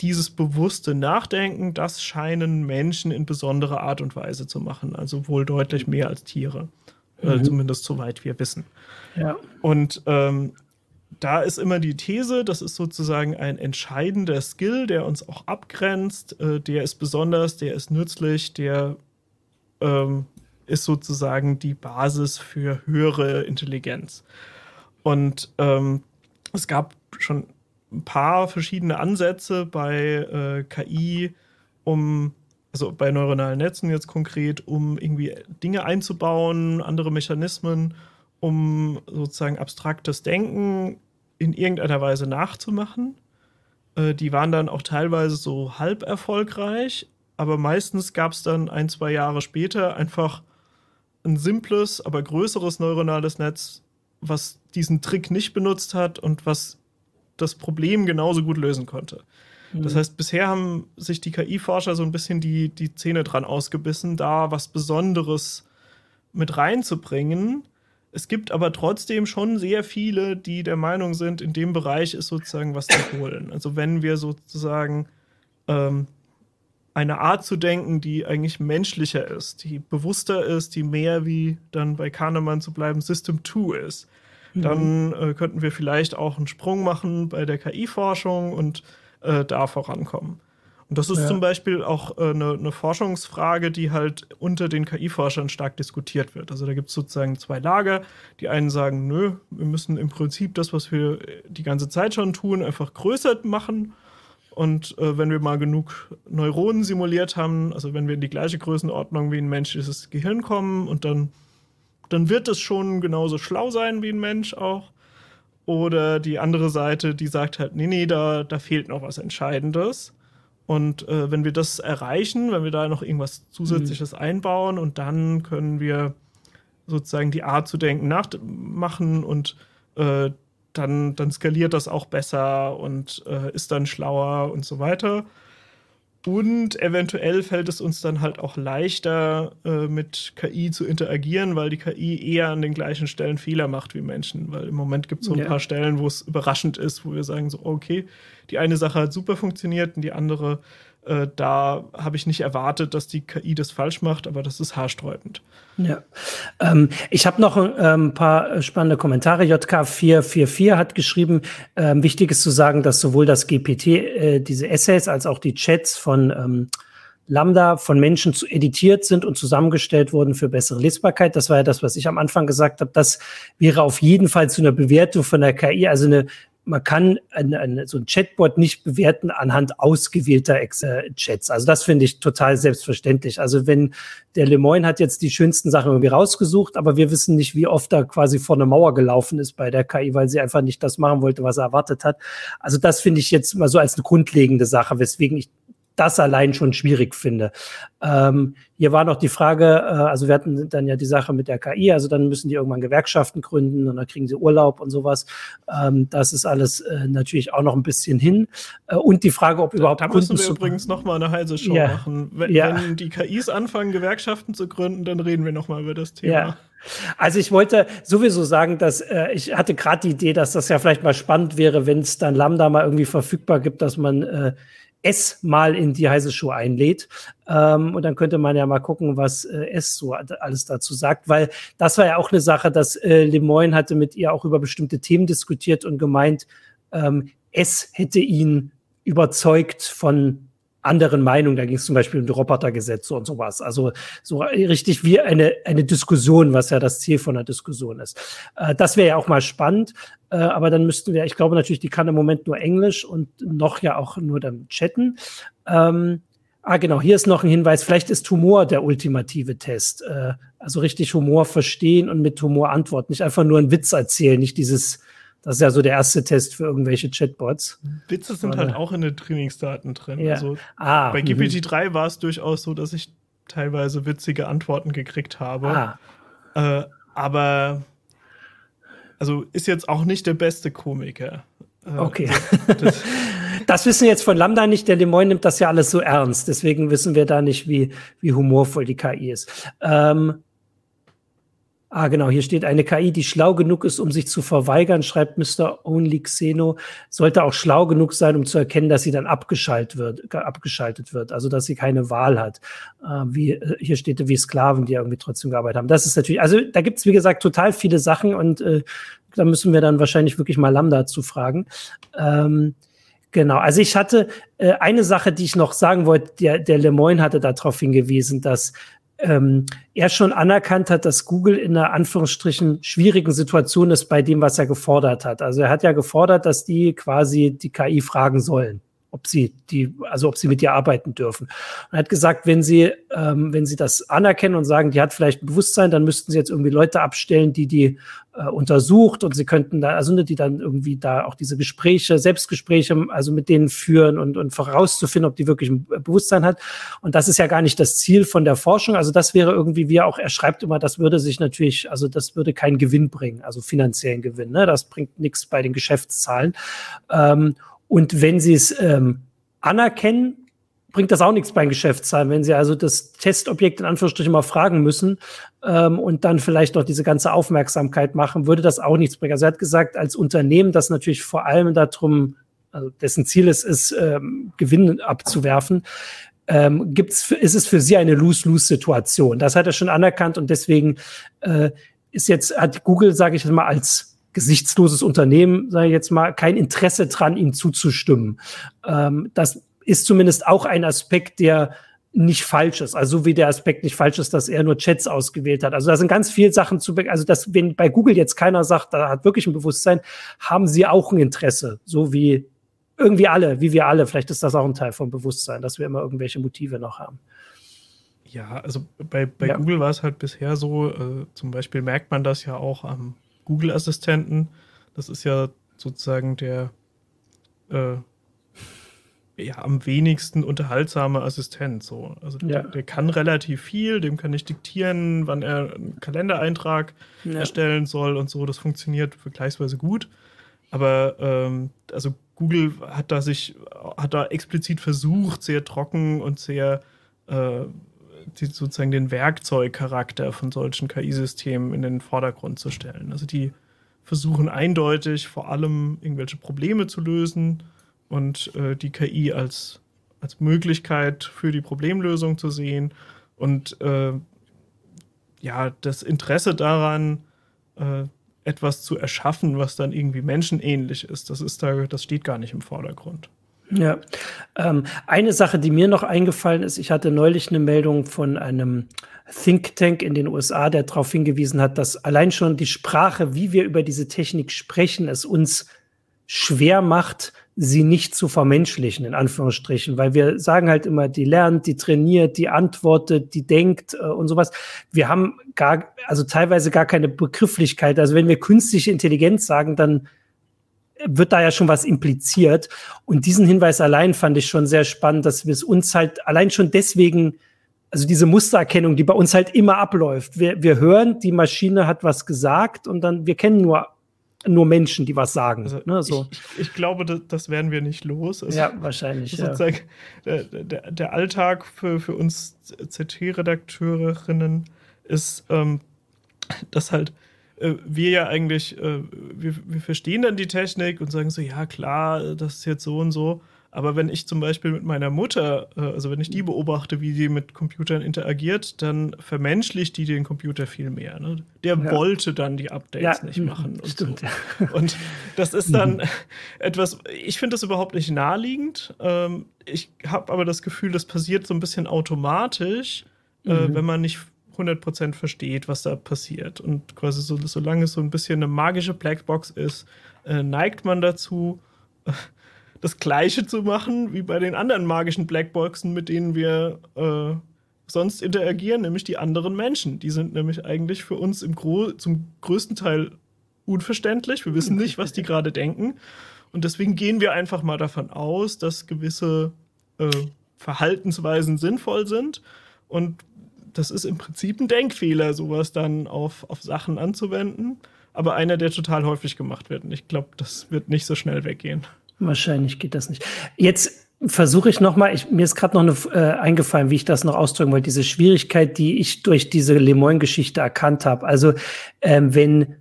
dieses bewusste Nachdenken, das scheinen Menschen in besonderer Art und Weise zu machen. Also wohl deutlich mehr als Tiere. Mhm. Äh, zumindest soweit wir wissen. Ja. Und ähm, da ist immer die These, das ist sozusagen ein entscheidender Skill, der uns auch abgrenzt, äh, der ist besonders, der ist nützlich, der ähm, ist sozusagen die Basis für höhere Intelligenz. Und ähm, es gab schon ein paar verschiedene Ansätze bei äh, KI, um, also bei neuronalen Netzen jetzt konkret, um irgendwie Dinge einzubauen, andere Mechanismen, um sozusagen abstraktes Denken in irgendeiner Weise nachzumachen. Äh, die waren dann auch teilweise so halb erfolgreich, aber meistens gab es dann ein, zwei Jahre später einfach ein simples, aber größeres neuronales Netz, was diesen Trick nicht benutzt hat und was das Problem genauso gut lösen konnte. Mhm. Das heißt, bisher haben sich die KI-Forscher so ein bisschen die, die Zähne dran ausgebissen, da was Besonderes mit reinzubringen, es gibt aber trotzdem schon sehr viele, die der Meinung sind, in dem Bereich ist sozusagen was zu holen. Also wenn wir sozusagen ähm, eine Art zu denken, die eigentlich menschlicher ist, die bewusster ist, die mehr wie dann bei Kahnemann zu bleiben System 2 ist, mhm. dann äh, könnten wir vielleicht auch einen Sprung machen bei der KI-Forschung und äh, da vorankommen. Und das ist ja. zum Beispiel auch eine, äh, eine, Forschungsfrage, die halt unter den KI-Forschern stark diskutiert wird. Also da gibt es sozusagen zwei Lager. Die einen sagen, nö, wir müssen im Prinzip das, was wir die ganze Zeit schon tun, einfach größer machen. Und äh, wenn wir mal genug Neuronen simuliert haben, also wenn wir in die gleiche Größenordnung wie ein menschliches Gehirn kommen und dann, dann wird es schon genauso schlau sein wie ein Mensch auch. Oder die andere Seite, die sagt halt, nee, nee, da, da fehlt noch was Entscheidendes. Und äh, wenn wir das erreichen, wenn wir da noch irgendwas Zusätzliches mhm. einbauen und dann können wir sozusagen die Art zu denken nachmachen und äh, dann, dann skaliert das auch besser und äh, ist dann schlauer und so weiter. Und eventuell fällt es uns dann halt auch leichter, äh, mit KI zu interagieren, weil die KI eher an den gleichen Stellen Fehler macht wie Menschen. Weil im Moment gibt es so ein ja. paar Stellen, wo es überraschend ist, wo wir sagen so, okay, die eine Sache hat super funktioniert und die andere äh, da habe ich nicht erwartet, dass die KI das falsch macht, aber das ist haarsträubend. Ja. Ähm, ich habe noch ein ähm, paar spannende Kommentare. JK444 hat geschrieben, ähm, wichtig ist zu sagen, dass sowohl das GPT, äh, diese Essays, als auch die Chats von ähm, Lambda von Menschen zu editiert sind und zusammengestellt wurden für bessere Lesbarkeit. Das war ja das, was ich am Anfang gesagt habe. Das wäre auf jeden Fall zu einer Bewertung von der KI, also eine man kann eine, eine, so ein Chatbot nicht bewerten anhand ausgewählter Chats. Also das finde ich total selbstverständlich. Also wenn der Lemoyne hat jetzt die schönsten Sachen irgendwie rausgesucht, aber wir wissen nicht, wie oft er quasi vor eine Mauer gelaufen ist bei der KI, weil sie einfach nicht das machen wollte, was er erwartet hat. Also das finde ich jetzt mal so als eine grundlegende Sache, weswegen ich das allein schon schwierig finde. Ähm, hier war noch die Frage, äh, also wir hatten dann ja die Sache mit der KI, also dann müssen die irgendwann Gewerkschaften gründen und dann kriegen sie Urlaub und sowas. Ähm, das ist alles äh, natürlich auch noch ein bisschen hin. Äh, und die Frage, ob überhaupt Da, da müssen wir übrigens noch mal eine heiße Show ja. machen. Wenn, ja. wenn, die KIs anfangen, Gewerkschaften zu gründen, dann reden wir noch mal über das Thema. Ja. Also ich wollte sowieso sagen, dass äh, ich hatte gerade die Idee, dass das ja vielleicht mal spannend wäre, wenn es dann Lambda mal irgendwie verfügbar gibt, dass man äh, S mal in die heiße Show einlädt. Ähm, und dann könnte man ja mal gucken, was äh, S so alles dazu sagt, weil das war ja auch eine Sache, dass äh, Lemoyne hatte mit ihr auch über bestimmte Themen diskutiert und gemeint, ähm, S hätte ihn überzeugt von anderen Meinungen. Da ging es zum Beispiel um die Robotergesetze und sowas. Also so richtig wie eine, eine Diskussion, was ja das Ziel von einer Diskussion ist. Äh, das wäre ja auch mal spannend. Äh, aber dann müssten wir, ich glaube natürlich, die kann im Moment nur Englisch und noch ja auch nur dann chatten. Ähm, Ah, genau, hier ist noch ein Hinweis. Vielleicht ist Humor der ultimative Test. Äh, also richtig Humor verstehen und mit Humor antworten. Nicht einfach nur einen Witz erzählen, nicht dieses das ist ja so der erste Test für irgendwelche Chatbots. Witze sind Oder? halt auch in den Trainingsdaten drin. Ja. Also ah, bei GPT-3 war es durchaus so, dass ich teilweise witzige Antworten gekriegt habe. Ah. Äh, aber also ist jetzt auch nicht der beste Komiker. Äh, okay. Das, das, wissen wir jetzt von Lambda nicht. Der Lemoyne nimmt das ja alles so ernst. Deswegen wissen wir da nicht, wie, wie humorvoll die KI ist. Ähm, Ah, genau, hier steht eine KI, die schlau genug ist, um sich zu verweigern, schreibt Mr. Only Xeno, sollte auch schlau genug sein, um zu erkennen, dass sie dann abgeschaltet wird, abgeschaltet wird, also dass sie keine Wahl hat. Äh, wie, äh, hier steht wie Sklaven, die irgendwie trotzdem gearbeitet haben. Das ist natürlich, also da gibt es, wie gesagt, total viele Sachen und äh, da müssen wir dann wahrscheinlich wirklich mal Lambda zu fragen. Ähm, Genau, also ich hatte äh, eine Sache, die ich noch sagen wollte, der, der Lemoyne hatte darauf hingewiesen, dass ähm, er schon anerkannt hat, dass Google in einer Anführungsstrichen schwierigen Situation ist bei dem, was er gefordert hat. Also er hat ja gefordert, dass die quasi die KI fragen sollen ob sie die, also ob sie mit ihr arbeiten dürfen. Und er hat gesagt, wenn sie, ähm, wenn sie das anerkennen und sagen, die hat vielleicht ein Bewusstsein, dann müssten sie jetzt irgendwie Leute abstellen, die die äh, untersucht und sie könnten da, also ne, die dann irgendwie da auch diese Gespräche, Selbstgespräche, also mit denen führen und, und vorauszufinden, ob die wirklich ein Bewusstsein hat. Und das ist ja gar nicht das Ziel von der Forschung. Also das wäre irgendwie, wie er auch, er schreibt immer, das würde sich natürlich, also das würde keinen Gewinn bringen, also finanziellen Gewinn. Ne? Das bringt nichts bei den Geschäftszahlen. Ähm, und wenn sie es ähm, anerkennen, bringt das auch nichts beim Geschäftszahlen. Wenn sie also das Testobjekt in Anführungsstrichen mal fragen müssen ähm, und dann vielleicht noch diese ganze Aufmerksamkeit machen, würde das auch nichts bringen. Also er hat gesagt, als Unternehmen, das natürlich vor allem darum, also dessen Ziel es ist, ähm, Gewinn abzuwerfen, ähm, gibt's, ist es für sie eine Lose-Lose-Situation. Das hat er schon anerkannt und deswegen äh, ist jetzt, hat Google, sage ich mal, als gesichtsloses Unternehmen, sage ich jetzt mal, kein Interesse dran, ihm zuzustimmen. Ähm, das ist zumindest auch ein Aspekt, der nicht falsch ist. Also so wie der Aspekt nicht falsch ist, dass er nur Chats ausgewählt hat. Also da sind ganz viele Sachen zu, also dass wenn bei Google jetzt keiner sagt, da hat wirklich ein Bewusstsein, haben sie auch ein Interesse, so wie irgendwie alle, wie wir alle. Vielleicht ist das auch ein Teil vom Bewusstsein, dass wir immer irgendwelche Motive noch haben. Ja, also bei, bei ja. Google war es halt bisher so, äh, zum Beispiel merkt man das ja auch am Google-Assistenten. Das ist ja sozusagen der äh, ja, am wenigsten unterhaltsame Assistent. So. Also ja. der, der, kann relativ viel, dem kann ich diktieren, wann er einen Kalendereintrag ja. erstellen soll und so. Das funktioniert vergleichsweise gut. Aber ähm, also Google hat da sich, hat da explizit versucht, sehr trocken und sehr äh, die, sozusagen den Werkzeugcharakter von solchen KI-Systemen in den Vordergrund zu stellen. Also die versuchen eindeutig vor allem irgendwelche Probleme zu lösen und äh, die KI als, als Möglichkeit für die Problemlösung zu sehen und äh, ja, das Interesse daran, äh, etwas zu erschaffen, was dann irgendwie menschenähnlich ist, das ist da, das steht gar nicht im Vordergrund. Ja, ähm, eine Sache, die mir noch eingefallen ist, ich hatte neulich eine Meldung von einem Think Tank in den USA, der darauf hingewiesen hat, dass allein schon die Sprache, wie wir über diese Technik sprechen, es uns schwer macht, sie nicht zu vermenschlichen, in Anführungsstrichen, weil wir sagen halt immer, die lernt, die trainiert, die antwortet, die denkt äh, und sowas. Wir haben gar, also teilweise gar keine Begrifflichkeit. Also wenn wir künstliche Intelligenz sagen, dann wird da ja schon was impliziert. Und diesen Hinweis allein fand ich schon sehr spannend, dass wir es uns halt allein schon deswegen, also diese Mustererkennung, die bei uns halt immer abläuft. Wir, wir hören, die Maschine hat was gesagt und dann, wir kennen nur nur Menschen, die was sagen. Also ne, so. ich, ich, glaube, das, das, werden wir nicht los. Also ja, wahrscheinlich. Ja. Der, der, der, Alltag für, für uns CT-Redakteurinnen ist, ähm, dass halt äh, wir ja eigentlich, äh, wir, wir verstehen dann die Technik und sagen so, ja klar, das ist jetzt so und so. Aber wenn ich zum Beispiel mit meiner Mutter, äh, also wenn ich die beobachte, wie die mit Computern interagiert, dann vermenschlicht die den Computer viel mehr. Ne? Der ja. wollte dann die Updates ja, nicht machen. Und, stimmt, so. ja. und das ist dann etwas, ich finde das überhaupt nicht naheliegend. Ähm, ich habe aber das Gefühl, das passiert so ein bisschen automatisch, äh, mhm. wenn man nicht 100% versteht, was da passiert. Und quasi so, solange es so ein bisschen eine magische Blackbox ist, äh, neigt man dazu, das Gleiche zu machen wie bei den anderen magischen Blackboxen, mit denen wir äh, sonst interagieren, nämlich die anderen Menschen. Die sind nämlich eigentlich für uns im Gro zum größten Teil unverständlich. Wir wissen nicht, was die gerade denken. Und deswegen gehen wir einfach mal davon aus, dass gewisse äh, Verhaltensweisen sinnvoll sind. Und das ist im Prinzip ein Denkfehler, sowas dann auf, auf Sachen anzuwenden. Aber einer, der total häufig gemacht wird. Und ich glaube, das wird nicht so schnell weggehen. Wahrscheinlich geht das nicht. Jetzt versuche ich noch mal, ich, mir ist gerade noch eine, äh, eingefallen, wie ich das noch ausdrücken wollte, diese Schwierigkeit, die ich durch diese Lemoyne-Geschichte erkannt habe. Also ähm, wenn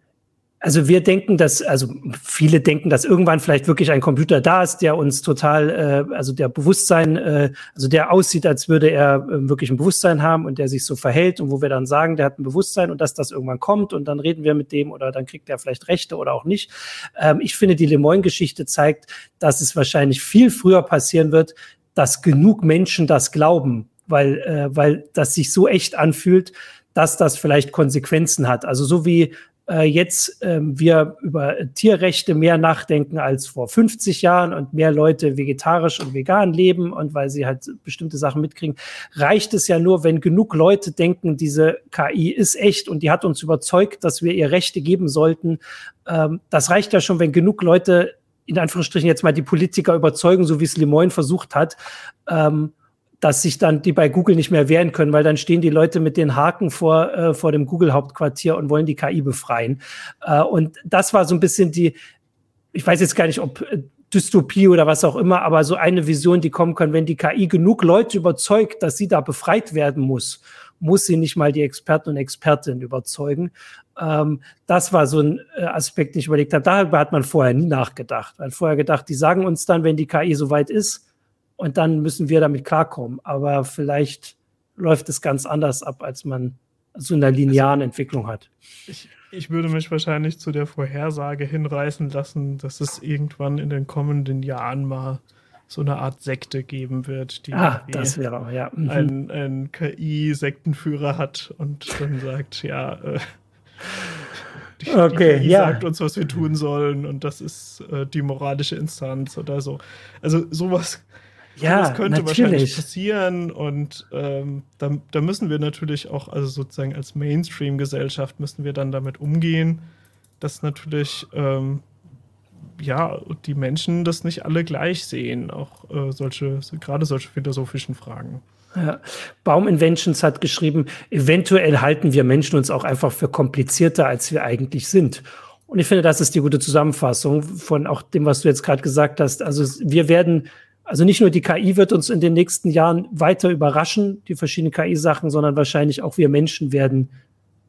also wir denken, dass, also viele denken, dass irgendwann vielleicht wirklich ein Computer da ist, der uns total, äh, also der Bewusstsein, äh, also der aussieht, als würde er äh, wirklich ein Bewusstsein haben und der sich so verhält und wo wir dann sagen, der hat ein Bewusstsein und dass das irgendwann kommt und dann reden wir mit dem oder dann kriegt er vielleicht Rechte oder auch nicht. Ähm, ich finde, die Lemoyne-Geschichte zeigt, dass es wahrscheinlich viel früher passieren wird, dass genug Menschen das glauben, weil, äh, weil das sich so echt anfühlt, dass das vielleicht Konsequenzen hat. Also so wie äh, jetzt ähm, wir über Tierrechte mehr nachdenken als vor 50 Jahren und mehr Leute vegetarisch und vegan leben und weil sie halt bestimmte Sachen mitkriegen, reicht es ja nur, wenn genug Leute denken, diese KI ist echt und die hat uns überzeugt, dass wir ihr Rechte geben sollten. Ähm, das reicht ja schon, wenn genug Leute in Anführungsstrichen jetzt mal die Politiker überzeugen, so wie es Lemoyne versucht hat. Ähm, dass sich dann die bei Google nicht mehr wehren können, weil dann stehen die Leute mit den Haken vor, äh, vor dem Google-Hauptquartier und wollen die KI befreien. Äh, und das war so ein bisschen die, ich weiß jetzt gar nicht, ob äh, Dystopie oder was auch immer, aber so eine Vision, die kommen kann, wenn die KI genug Leute überzeugt, dass sie da befreit werden muss, muss sie nicht mal die Experten und Expertinnen überzeugen. Ähm, das war so ein äh, Aspekt, den ich überlegt habe. Darüber hat man vorher nie nachgedacht. Man hat vorher gedacht, die sagen uns dann, wenn die KI soweit ist, und dann müssen wir damit klarkommen. Aber vielleicht läuft es ganz anders ab, als man so einer linearen also, Entwicklung hat. Ich, ich würde mich wahrscheinlich zu der Vorhersage hinreißen lassen, dass es irgendwann in den kommenden Jahren mal so eine Art Sekte geben wird, die ah, das wäre ja. Mhm. einen, einen KI-Sektenführer hat und dann sagt, ja, äh, die, okay, die KI ja. sagt uns, was wir tun sollen und das ist äh, die moralische Instanz oder so. Also sowas ja, das könnte natürlich. wahrscheinlich passieren und ähm, da, da, müssen wir natürlich auch, also sozusagen als Mainstream-Gesellschaft müssen wir dann damit umgehen, dass natürlich ähm, ja die Menschen das nicht alle gleich sehen, auch äh, solche, gerade solche philosophischen Fragen. Ja. Baum Inventions hat geschrieben, eventuell halten wir Menschen uns auch einfach für komplizierter, als wir eigentlich sind. Und ich finde, das ist die gute Zusammenfassung von auch dem, was du jetzt gerade gesagt hast. Also wir werden, also nicht nur die KI wird uns in den nächsten Jahren weiter überraschen, die verschiedenen KI-Sachen, sondern wahrscheinlich auch wir Menschen werden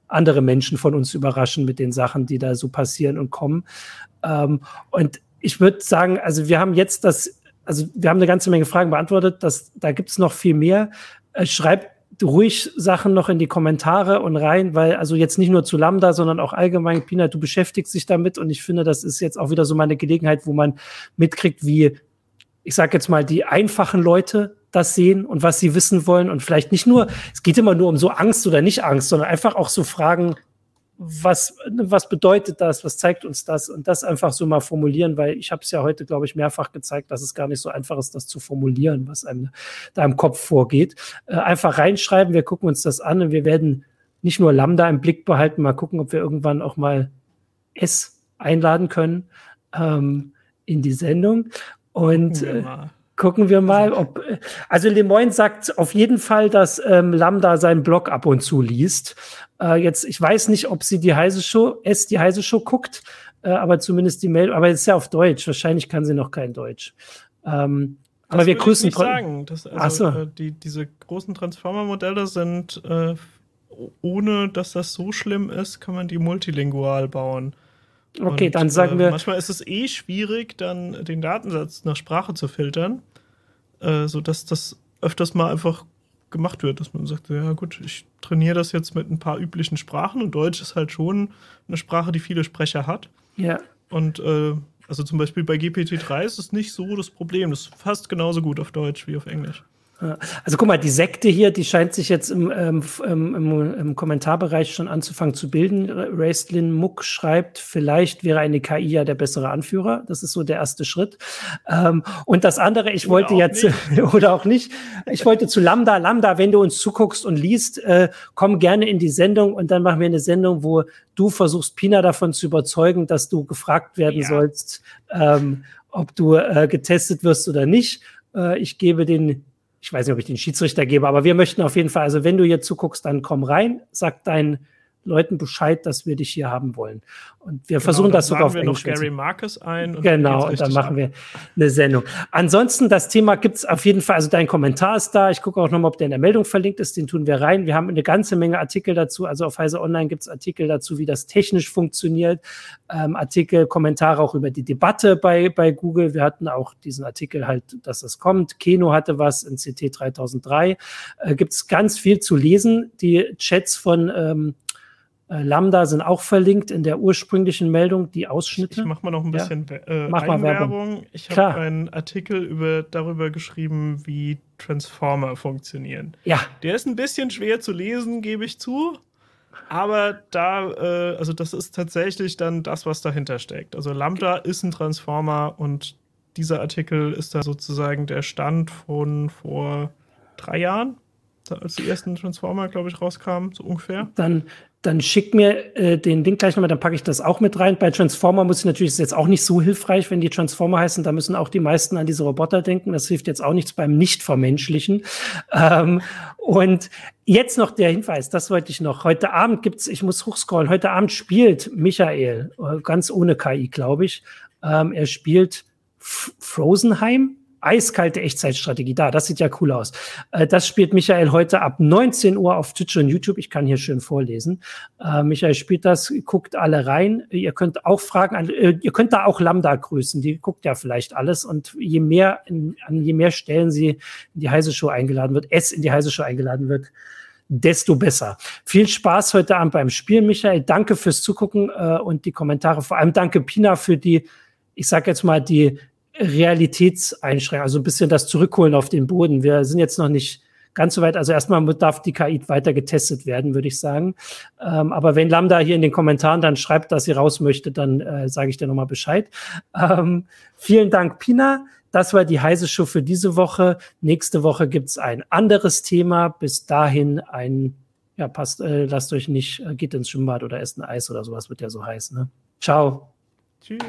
andere Menschen von uns überraschen mit den Sachen, die da so passieren und kommen. Ähm, und ich würde sagen, also wir haben jetzt das, also wir haben eine ganze Menge Fragen beantwortet, dass, da gibt es noch viel mehr. Äh, schreibt ruhig Sachen noch in die Kommentare und rein, weil also jetzt nicht nur zu Lambda, sondern auch allgemein, Pina, du beschäftigst dich damit und ich finde, das ist jetzt auch wieder so meine Gelegenheit, wo man mitkriegt, wie, ich sag jetzt mal, die einfachen Leute das sehen und was sie wissen wollen und vielleicht nicht nur, es geht immer nur um so Angst oder nicht Angst, sondern einfach auch so Fragen, was, was bedeutet das, was zeigt uns das und das einfach so mal formulieren, weil ich habe es ja heute, glaube ich, mehrfach gezeigt, dass es gar nicht so einfach ist, das zu formulieren, was einem da im Kopf vorgeht. Äh, einfach reinschreiben, wir gucken uns das an und wir werden nicht nur Lambda im Blick behalten, mal gucken, ob wir irgendwann auch mal S einladen können ähm, in die Sendung. Und äh, Gucken wir mal, ob. Also Lemoyne sagt auf jeden Fall, dass ähm, Lambda seinen Blog ab und zu liest. Äh, jetzt, ich weiß nicht, ob sie die heiße Show, es die heiße Show guckt, äh, aber zumindest die Mail, aber es ist ja auf Deutsch. Wahrscheinlich kann sie noch kein Deutsch. Ähm, aber wir grüßen. Ich nicht sagen. Das, also, so. äh, die, diese großen Transformer-Modelle sind, äh, ohne dass das so schlimm ist, kann man die multilingual bauen. Okay, und, dann sagen wir. Manchmal ist es eh schwierig, dann den Datensatz nach Sprache zu filtern, äh, sodass das öfters mal einfach gemacht wird, dass man sagt, ja gut, ich trainiere das jetzt mit ein paar üblichen Sprachen und Deutsch ist halt schon eine Sprache, die viele Sprecher hat. Ja. Und äh, also zum Beispiel bei GPT-3 ist es nicht so das Problem. Das ist fast genauso gut auf Deutsch wie auf Englisch. Also guck mal, die Sekte hier, die scheint sich jetzt im, ähm, im, im, Kommentarbereich schon anzufangen zu bilden. Raistlin Muck schreibt, vielleicht wäre eine KI ja der bessere Anführer. Das ist so der erste Schritt. Ähm, und das andere, ich oder wollte jetzt, oder auch nicht, ich wollte zu Lambda. Lambda, wenn du uns zuguckst und liest, äh, komm gerne in die Sendung und dann machen wir eine Sendung, wo du versuchst, Pina davon zu überzeugen, dass du gefragt werden ja. sollst, ähm, ob du äh, getestet wirst oder nicht. Äh, ich gebe den ich weiß nicht, ob ich den Schiedsrichter gebe, aber wir möchten auf jeden Fall, also wenn du hier zuguckst, dann komm rein, sag deinen Leuten Bescheid, dass wir dich hier haben wollen. Und wir genau, versuchen das sogar auf wir Englisch. noch Gary Marcus ein. Und genau, und dann machen wir eine Sendung. Ansonsten, das Thema gibt es auf jeden Fall, also dein Kommentar ist da. Ich gucke auch nochmal, ob der in der Meldung verlinkt ist. Den tun wir rein. Wir haben eine ganze Menge Artikel dazu. Also auf Heise Online gibt es Artikel dazu, wie das technisch funktioniert. Ähm, Artikel, Kommentare auch über die Debatte bei, bei Google. Wir hatten auch diesen Artikel halt, dass das kommt. Keno hatte was in CT 3003. Äh, gibt es ganz viel zu lesen. Die Chats von ähm, äh, Lambda sind auch verlinkt in der ursprünglichen Meldung, die Ausschnitte. Ich mache mal noch ein bisschen ja. äh, mach Eigenwerbung. Ich habe einen Artikel über, darüber geschrieben, wie Transformer funktionieren. Ja. Der ist ein bisschen schwer zu lesen, gebe ich zu. Aber da, äh, also das ist tatsächlich dann das, was dahinter steckt. Also Lambda ist ein Transformer und dieser Artikel ist da sozusagen der Stand von vor drei Jahren, als die ersten Transformer, glaube ich, rauskamen, so ungefähr. Dann dann schick mir äh, den Link gleich nochmal, dann packe ich das auch mit rein. Bei Transformer muss ich natürlich, ist jetzt auch nicht so hilfreich, wenn die Transformer heißen, da müssen auch die meisten an diese Roboter denken. Das hilft jetzt auch nichts beim Nicht-Vermenschlichen. Ähm, und jetzt noch der Hinweis, das wollte ich noch. Heute Abend gibt's, ich muss hochscrollen, heute Abend spielt Michael, äh, ganz ohne KI, glaube ich. Ähm, er spielt F Frozenheim eiskalte Echtzeitstrategie. Da, das sieht ja cool aus. Äh, das spielt Michael heute ab 19 Uhr auf Twitch und YouTube. Ich kann hier schön vorlesen. Äh, Michael spielt das, guckt alle rein. Ihr könnt auch fragen, an, äh, ihr könnt da auch Lambda grüßen. Die guckt ja vielleicht alles. Und je mehr, in, an je mehr Stellen sie in die Heise Show eingeladen wird, es in die Heise Show eingeladen wird, desto besser. Viel Spaß heute Abend beim Spielen, Michael. Danke fürs Zugucken äh, und die Kommentare. Vor allem danke Pina für die, ich sag jetzt mal, die Realitätseinschränkung, also ein bisschen das Zurückholen auf den Boden. Wir sind jetzt noch nicht ganz so weit. Also erstmal darf die KI weiter getestet werden, würde ich sagen. Ähm, aber wenn Lambda hier in den Kommentaren dann schreibt, dass sie raus möchte, dann äh, sage ich dir nochmal Bescheid. Ähm, vielen Dank, Pina. Das war die heiße Show für diese Woche. Nächste Woche gibt's ein anderes Thema. Bis dahin ein, ja, passt, äh, lasst euch nicht, äh, geht ins Schwimmbad oder esst ein Eis oder sowas, wird ja so heiß, ne? Ciao. Tschüss.